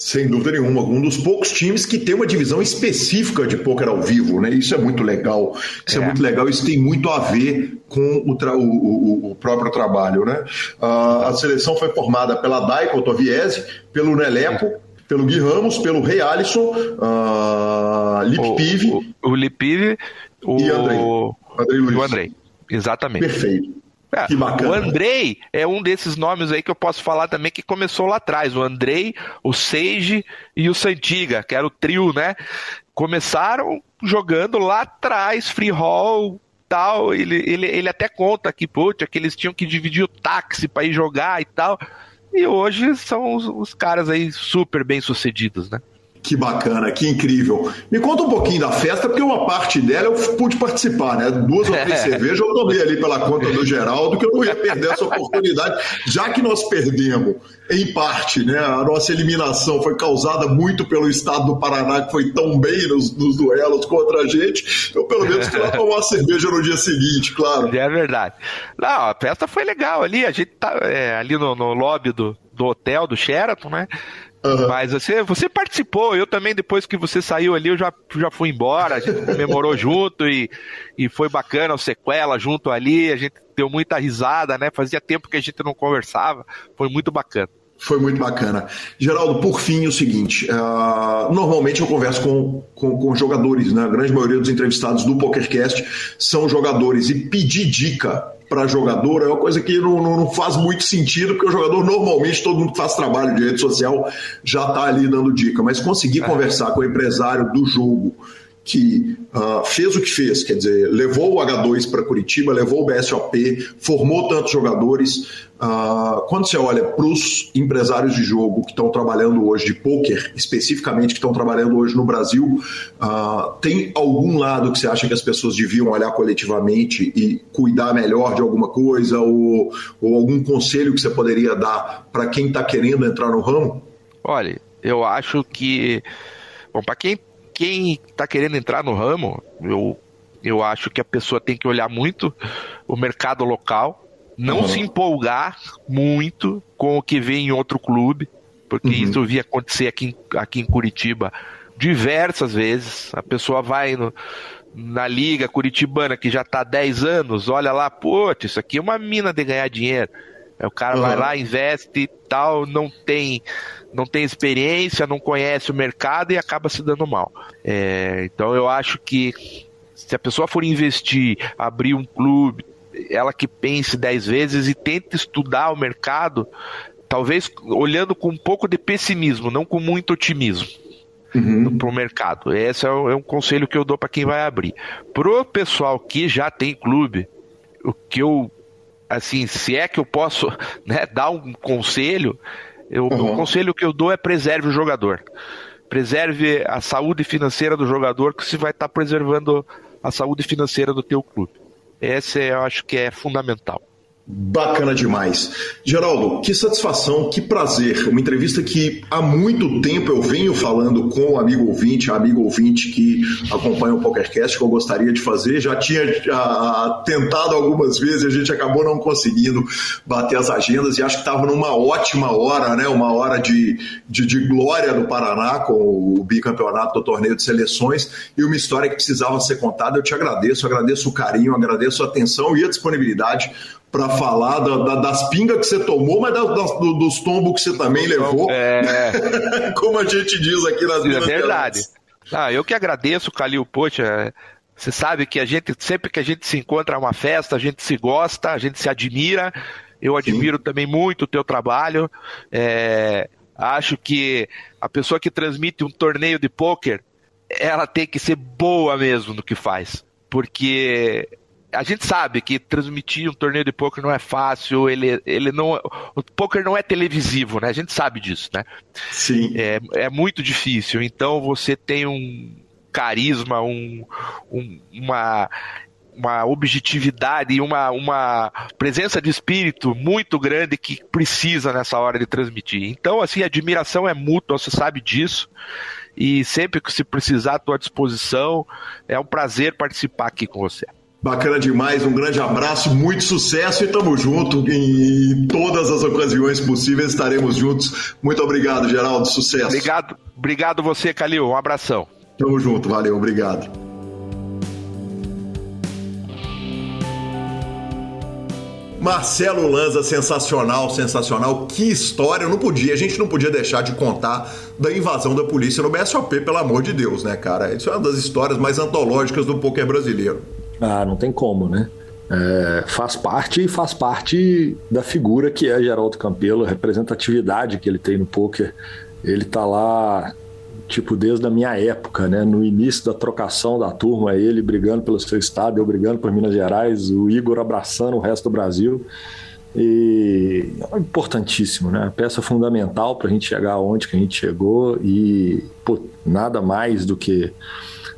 Sem dúvida nenhuma, um dos poucos times que tem uma divisão específica de pôquer ao vivo, né? Isso é muito legal. Isso é, é muito legal, isso tem muito a ver com o, o, o, o próprio trabalho, né? Uh, a seleção foi formada pela Daiko Toviese, pelo Nelepo, pelo Gui Ramos, pelo Rei Alisson, uh. O, o, o o, e Andrei. Andrei Luiz. o Andrei. Exatamente. Perfeito. É, que bacana. O Andrei é um desses nomes aí que eu posso falar também que começou lá atrás. O Andrei, o Sage e o Santiga, que era o trio, né? Começaram jogando lá atrás, free roll, tal. Ele, ele, ele até conta que, putz, que eles tinham que dividir o táxi para ir jogar e tal. E hoje são os, os caras aí super bem sucedidos, né? Que bacana, que incrível. Me conta um pouquinho da festa, porque uma parte dela eu pude participar, né? Duas ou três cervejas eu tomei ali pela conta do Geraldo, que eu não ia perder essa oportunidade, já que nós perdemos, em parte, né? A nossa eliminação foi causada muito pelo estado do Paraná, que foi tão bem nos, nos duelos contra a gente. Eu, pelo menos, fui lá tomar uma cerveja no dia seguinte, claro. É verdade. Não, a festa foi legal ali, a gente tá é, ali no, no lobby do, do hotel, do Sheraton, né? Uhum. Mas você, você participou, eu também, depois que você saiu ali, eu já, já fui embora, a gente comemorou junto e, e foi bacana o sequela junto ali, a gente deu muita risada, né? Fazia tempo que a gente não conversava, foi muito bacana. Foi muito bacana. Geraldo, por fim, o seguinte: uh, normalmente eu converso com, com, com, jogadores, né? A grande maioria dos entrevistados do PokerCast são jogadores, e pedir dica para jogador é uma coisa que não, não, não, faz muito sentido, porque o jogador normalmente, todo mundo que faz trabalho de rede social já está ali dando dica, mas conseguir é. conversar com o empresário do jogo que uh, fez o que fez, quer dizer, levou o H2 para Curitiba, levou o BSOP, formou tantos jogadores. Uh, quando você olha para os empresários de jogo que estão trabalhando hoje, de poker especificamente, que estão trabalhando hoje no Brasil, uh, tem algum lado que você acha que as pessoas deviam olhar coletivamente e cuidar melhor de alguma coisa, ou, ou algum conselho que você poderia dar para quem está querendo entrar no ramo? Olha, eu acho que. Bom, para quem quem está querendo entrar no ramo, eu, eu acho que a pessoa tem que olhar muito o mercado local, não uhum. se empolgar muito com o que vê em outro clube, porque uhum. isso eu vi acontecer aqui em, aqui em Curitiba diversas vezes. A pessoa vai no, na liga curitibana que já está há 10 anos, olha lá, pô, isso aqui é uma mina de ganhar dinheiro. Aí o cara uhum. vai lá, investe e tal, não tem não tem experiência, não conhece o mercado e acaba se dando mal. É, então eu acho que se a pessoa for investir, abrir um clube, ela que pense dez vezes e tente estudar o mercado, talvez olhando com um pouco de pessimismo, não com muito otimismo. Uhum. para o mercado. Esse é, é um conselho que eu dou para quem vai abrir. Pro pessoal que já tem clube, o que eu assim, se é que eu posso né, dar um conselho, eu, uhum. O conselho que eu dou é preserve o jogador. Preserve a saúde financeira do jogador, que você vai estar tá preservando a saúde financeira do teu clube. Esse eu acho que é fundamental. Bacana demais. Geraldo, que satisfação, que prazer. Uma entrevista que há muito tempo eu venho falando com o amigo ouvinte, amigo ouvinte que acompanha o PokerCast, que eu gostaria de fazer. Já tinha já, tentado algumas vezes, a gente acabou não conseguindo bater as agendas e acho que estava numa ótima hora, né? Uma hora de, de, de glória do Paraná com o bicampeonato do torneio de seleções e uma história que precisava ser contada. Eu te agradeço, agradeço o carinho, agradeço a atenção e a disponibilidade para falar da, da, das pingas que você tomou, mas da, do, dos tombos que você também levou. É. Como a gente diz aqui nas É verdade. Ah, eu que agradeço, Calil. Poxa, você sabe que a gente, sempre que a gente se encontra uma festa, a gente se gosta, a gente se admira. Eu admiro Sim. também muito o teu trabalho. É, acho que a pessoa que transmite um torneio de pôquer, ela tem que ser boa mesmo no que faz. Porque a gente sabe que transmitir um torneio de poker não é fácil, ele, ele não. O poker não é televisivo, né? A gente sabe disso, né? Sim. É, é muito difícil. Então você tem um carisma, um, um, uma, uma objetividade e uma, uma presença de espírito muito grande que precisa nessa hora de transmitir. Então, assim, a admiração é mútua, você sabe disso. E sempre que se precisar, à tua disposição. É um prazer participar aqui com você. Bacana demais, um grande abraço, muito sucesso e tamo junto em todas as ocasiões possíveis, estaremos juntos. Muito obrigado, Geraldo, sucesso. Obrigado, obrigado você, Calil, um abração. Tamo junto, valeu, obrigado. Marcelo Lanza, sensacional, sensacional. Que história, não podia, a gente não podia deixar de contar da invasão da polícia no BSOP, pelo amor de Deus, né, cara? Isso é uma das histórias mais antológicas do poker brasileiro. Ah, não tem como, né? é, faz parte e faz parte da figura que é Geraldo Campelo, a representatividade que ele tem no poker. Ele tá lá, tipo, desde a minha época, né? No início da trocação da turma, ele brigando pelo seu estado, eu brigando por Minas Gerais, o Igor abraçando o resto do Brasil. E é importantíssimo, né? Peça fundamental para a gente chegar onde que a gente chegou e pô, nada mais do que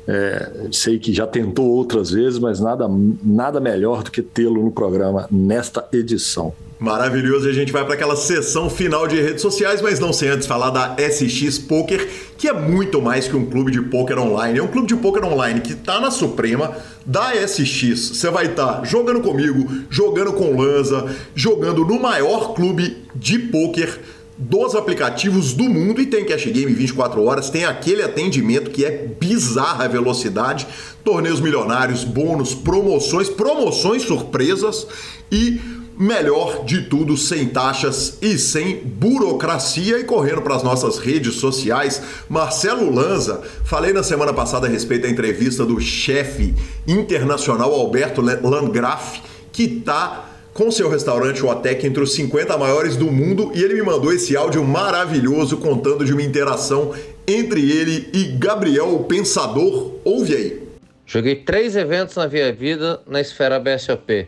é, sei que já tentou outras vezes, mas nada, nada melhor do que tê-lo no programa nesta edição. Maravilhoso, e a gente vai para aquela sessão final de redes sociais, mas não sem antes falar da SX Poker, que é muito mais que um clube de poker online. É um clube de poker online que está na Suprema da SX. Você vai estar tá jogando comigo, jogando com Lanza, jogando no maior clube de poker dos aplicativos do mundo e tem cash game 24 horas, tem aquele atendimento que é bizarra a velocidade, torneios milionários, bônus, promoções, promoções surpresas e melhor de tudo, sem taxas e sem burocracia. E correndo para as nossas redes sociais, Marcelo Lanza, falei na semana passada a respeito da entrevista do chefe internacional Alberto Landgraf, que está com seu restaurante Otec entre os 50 maiores do mundo e ele me mandou esse áudio maravilhoso contando de uma interação entre ele e Gabriel o Pensador. Ouve aí. Joguei três eventos na minha vida na esfera BSOP.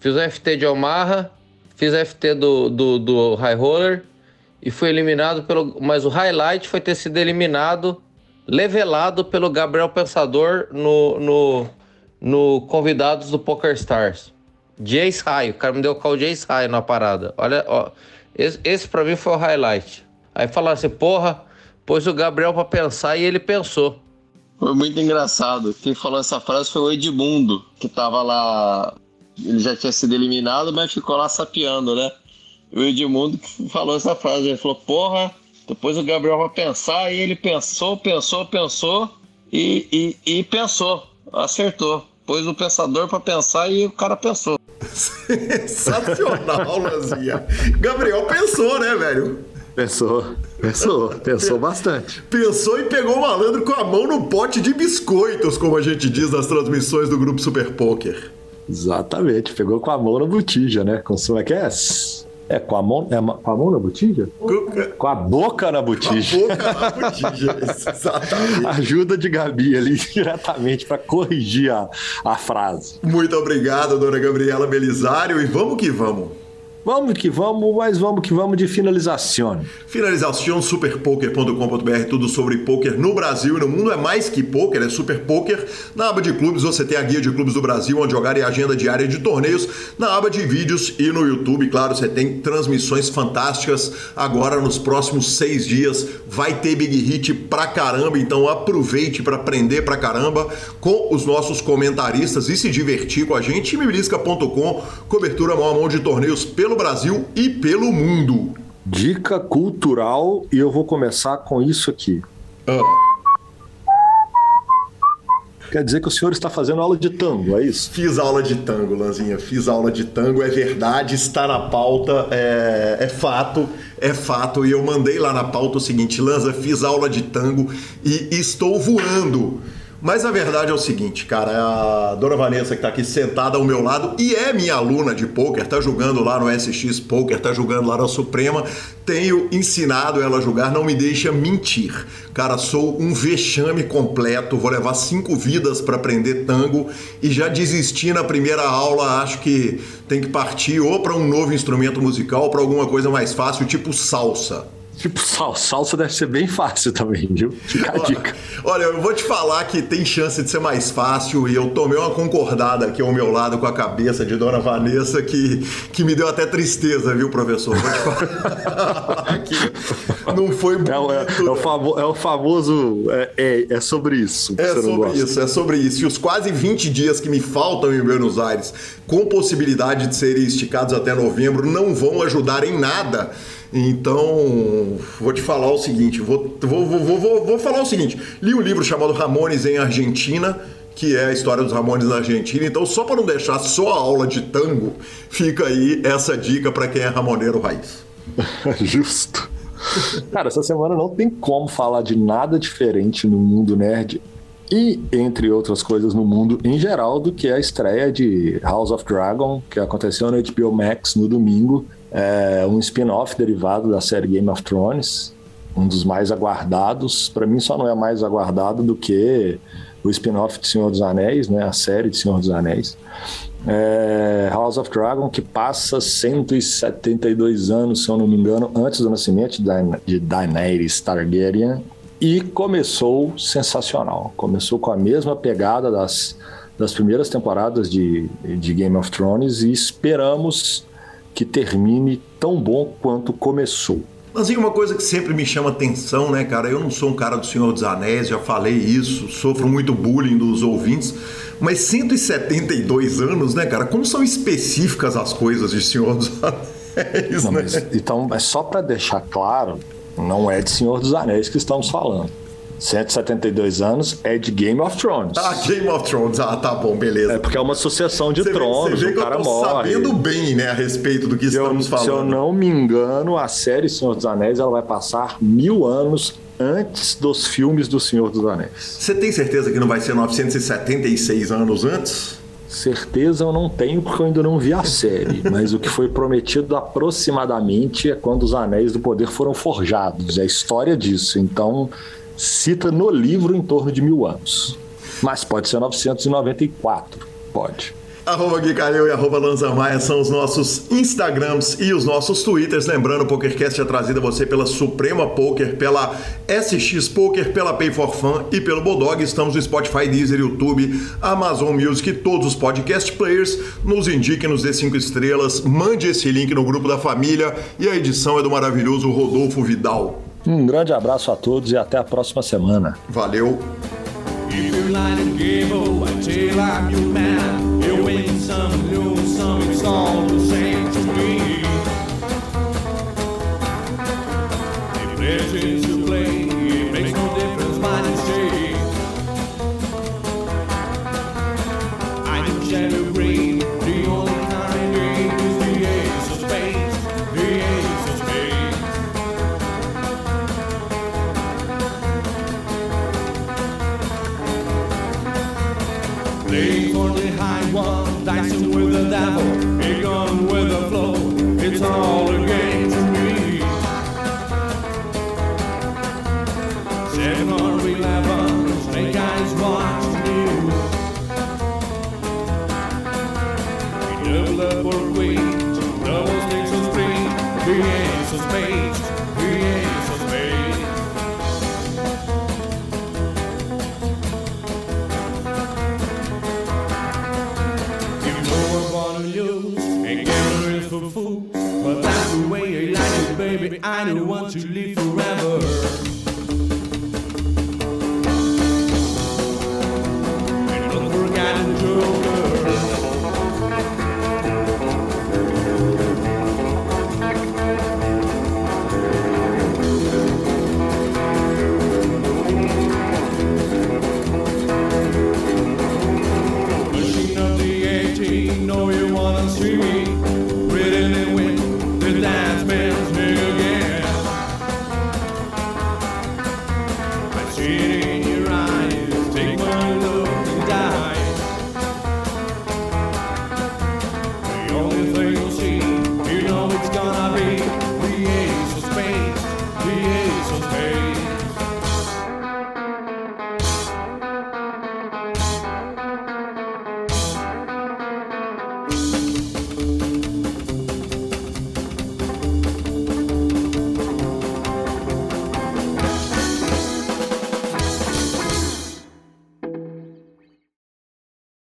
Fiz o FT de Omaha, fiz o FT do, do, do High Roller e fui eliminado pelo. Mas o highlight foi ter sido eliminado, levelado pelo Gabriel Pensador no, no, no Convidados do Poker Stars. Jace High, o cara me deu o call Jace High na parada. Olha, ó, esse, esse pra mim foi o highlight. Aí falaram assim, porra, pôs o Gabriel pra pensar e ele pensou. Foi muito engraçado. Quem falou essa frase foi o Edmundo, que tava lá. Ele já tinha sido eliminado, mas ficou lá sapeando, né? O Edmundo falou essa frase. Ele falou, porra, depois o Gabriel vai pensar. E ele pensou, pensou, pensou e, e, e pensou. Acertou. Pôs o pensador para pensar e o cara pensou. Sensacional, Lanzinha. Gabriel pensou, né, velho? Pensou, pensou, pensou bastante. Pensou e pegou o malandro com a mão no pote de biscoitos, como a gente diz nas transmissões do grupo Super Poker. Exatamente, pegou com a mão na botija, né? Com como é que é? É com a mão, é com a mão na botija? Com a boca na botija. Com a boca na botija, exatamente. Ajuda de Gabi ali diretamente para corrigir a, a frase. Muito obrigado, dona Gabriela Belisário, e vamos que vamos. Vamos que vamos, mas vamos que vamos de finalização. Finalização superpoker.com.br, tudo sobre poker no Brasil e no mundo. É mais que poker, é super poker. Na aba de clubes você tem a guia de clubes do Brasil, onde jogar e a agenda diária de torneios. Na aba de vídeos e no YouTube, claro, você tem transmissões fantásticas. Agora, nos próximos seis dias, vai ter Big Hit pra caramba. Então aproveite para aprender pra caramba com os nossos comentaristas e se divertir com a gente. Timebilisca.com, cobertura mão a mão de torneios pelo pelo Brasil e pelo mundo. Dica cultural e eu vou começar com isso aqui. Ah. Quer dizer que o senhor está fazendo aula de tango, é isso? Fiz aula de tango, Lanzinha. Fiz aula de tango, é verdade, está na pauta, é, é fato, é fato. E eu mandei lá na pauta o seguinte: Lanza, fiz aula de tango e estou voando. Mas a verdade é o seguinte, cara, a dona Vanessa que tá aqui sentada ao meu lado e é minha aluna de poker, tá jogando lá no SX Poker, tá jogando lá na Suprema, tenho ensinado ela a jogar, não me deixa mentir. Cara, sou um vexame completo, vou levar cinco vidas para aprender tango e já desisti na primeira aula, acho que tem que partir ou para um novo instrumento musical, para alguma coisa mais fácil, tipo salsa. Tipo, sal, salsa deve ser bem fácil também, viu? Fica a dica. Olha, eu vou te falar que tem chance de ser mais fácil e eu tomei uma concordada aqui ao meu lado com a cabeça de Dona Vanessa que, que me deu até tristeza, viu, professor? Vou te falar que não foi bonito. É, é, é, o, famo, é o famoso. É, é, é sobre isso. É sobre isso, é sobre isso. E os quase 20 dias que me faltam em Buenos Aires, com possibilidade de serem esticados até novembro, não vão ajudar em nada então, vou te falar o seguinte: vou, vou, vou, vou, vou falar o seguinte. Li um livro chamado Ramones em Argentina, que é a história dos Ramones na Argentina. Então, só para não deixar só a aula de tango, fica aí essa dica para quem é ramoneiro raiz. Justo. Cara, essa semana não tem como falar de nada diferente no mundo nerd e, entre outras coisas, no mundo em geral, do que a estreia de House of Dragon, que aconteceu no HBO Max no domingo, é um spin-off derivado da série Game of Thrones, um dos mais aguardados. Para mim, só não é mais aguardado do que o spin-off de Senhor dos Anéis, né? a série de Senhor dos Anéis. É House of Dragon, que passa 172 anos, se eu não me engano, antes do nascimento de Daenerys Targaryen, e começou sensacional. Começou com a mesma pegada das, das primeiras temporadas de, de Game of Thrones e esperamos que termine tão bom quanto começou. Mas e uma coisa que sempre me chama atenção, né, cara? Eu não sou um cara do Senhor dos Anéis, já falei isso, sofro muito bullying dos ouvintes, mas 172 anos, né, cara? Como são específicas as coisas de Senhor dos Anéis, não, né? Mas, então, é só para deixar claro, não é de Senhor dos Anéis que estamos falando. 172 anos é de Game of Thrones. Ah, Game of Thrones. Ah, tá bom, beleza. É porque é uma sucessão de tronos, vê, vê o cara eu tô morre. sabendo bem, né, a respeito do que se estamos eu, falando. Se eu não me engano, a série Senhor dos Anéis ela vai passar mil anos antes dos filmes do Senhor dos Anéis. Você tem certeza que não vai ser 976 anos antes? Certeza eu não tenho porque eu ainda não vi a série, mas o que foi prometido aproximadamente é quando os Anéis do Poder foram forjados, é a história disso. Então, cita no livro em torno de mil anos. Mas pode ser 994, pode. Arroba Gui Calil e arroba Lanza Maia são os nossos Instagrams e os nossos Twitters. Lembrando, o PokerCast é trazido a você pela Suprema Poker, pela SX Poker, pela Pay for Fun e pelo Bodog. Estamos no Spotify, Deezer, YouTube, Amazon Music e todos os podcast players. Nos indique, nos dê cinco estrelas, mande esse link no grupo da família e a edição é do maravilhoso Rodolfo Vidal. Um grande abraço a todos e até a próxima semana. Valeu! 901 two.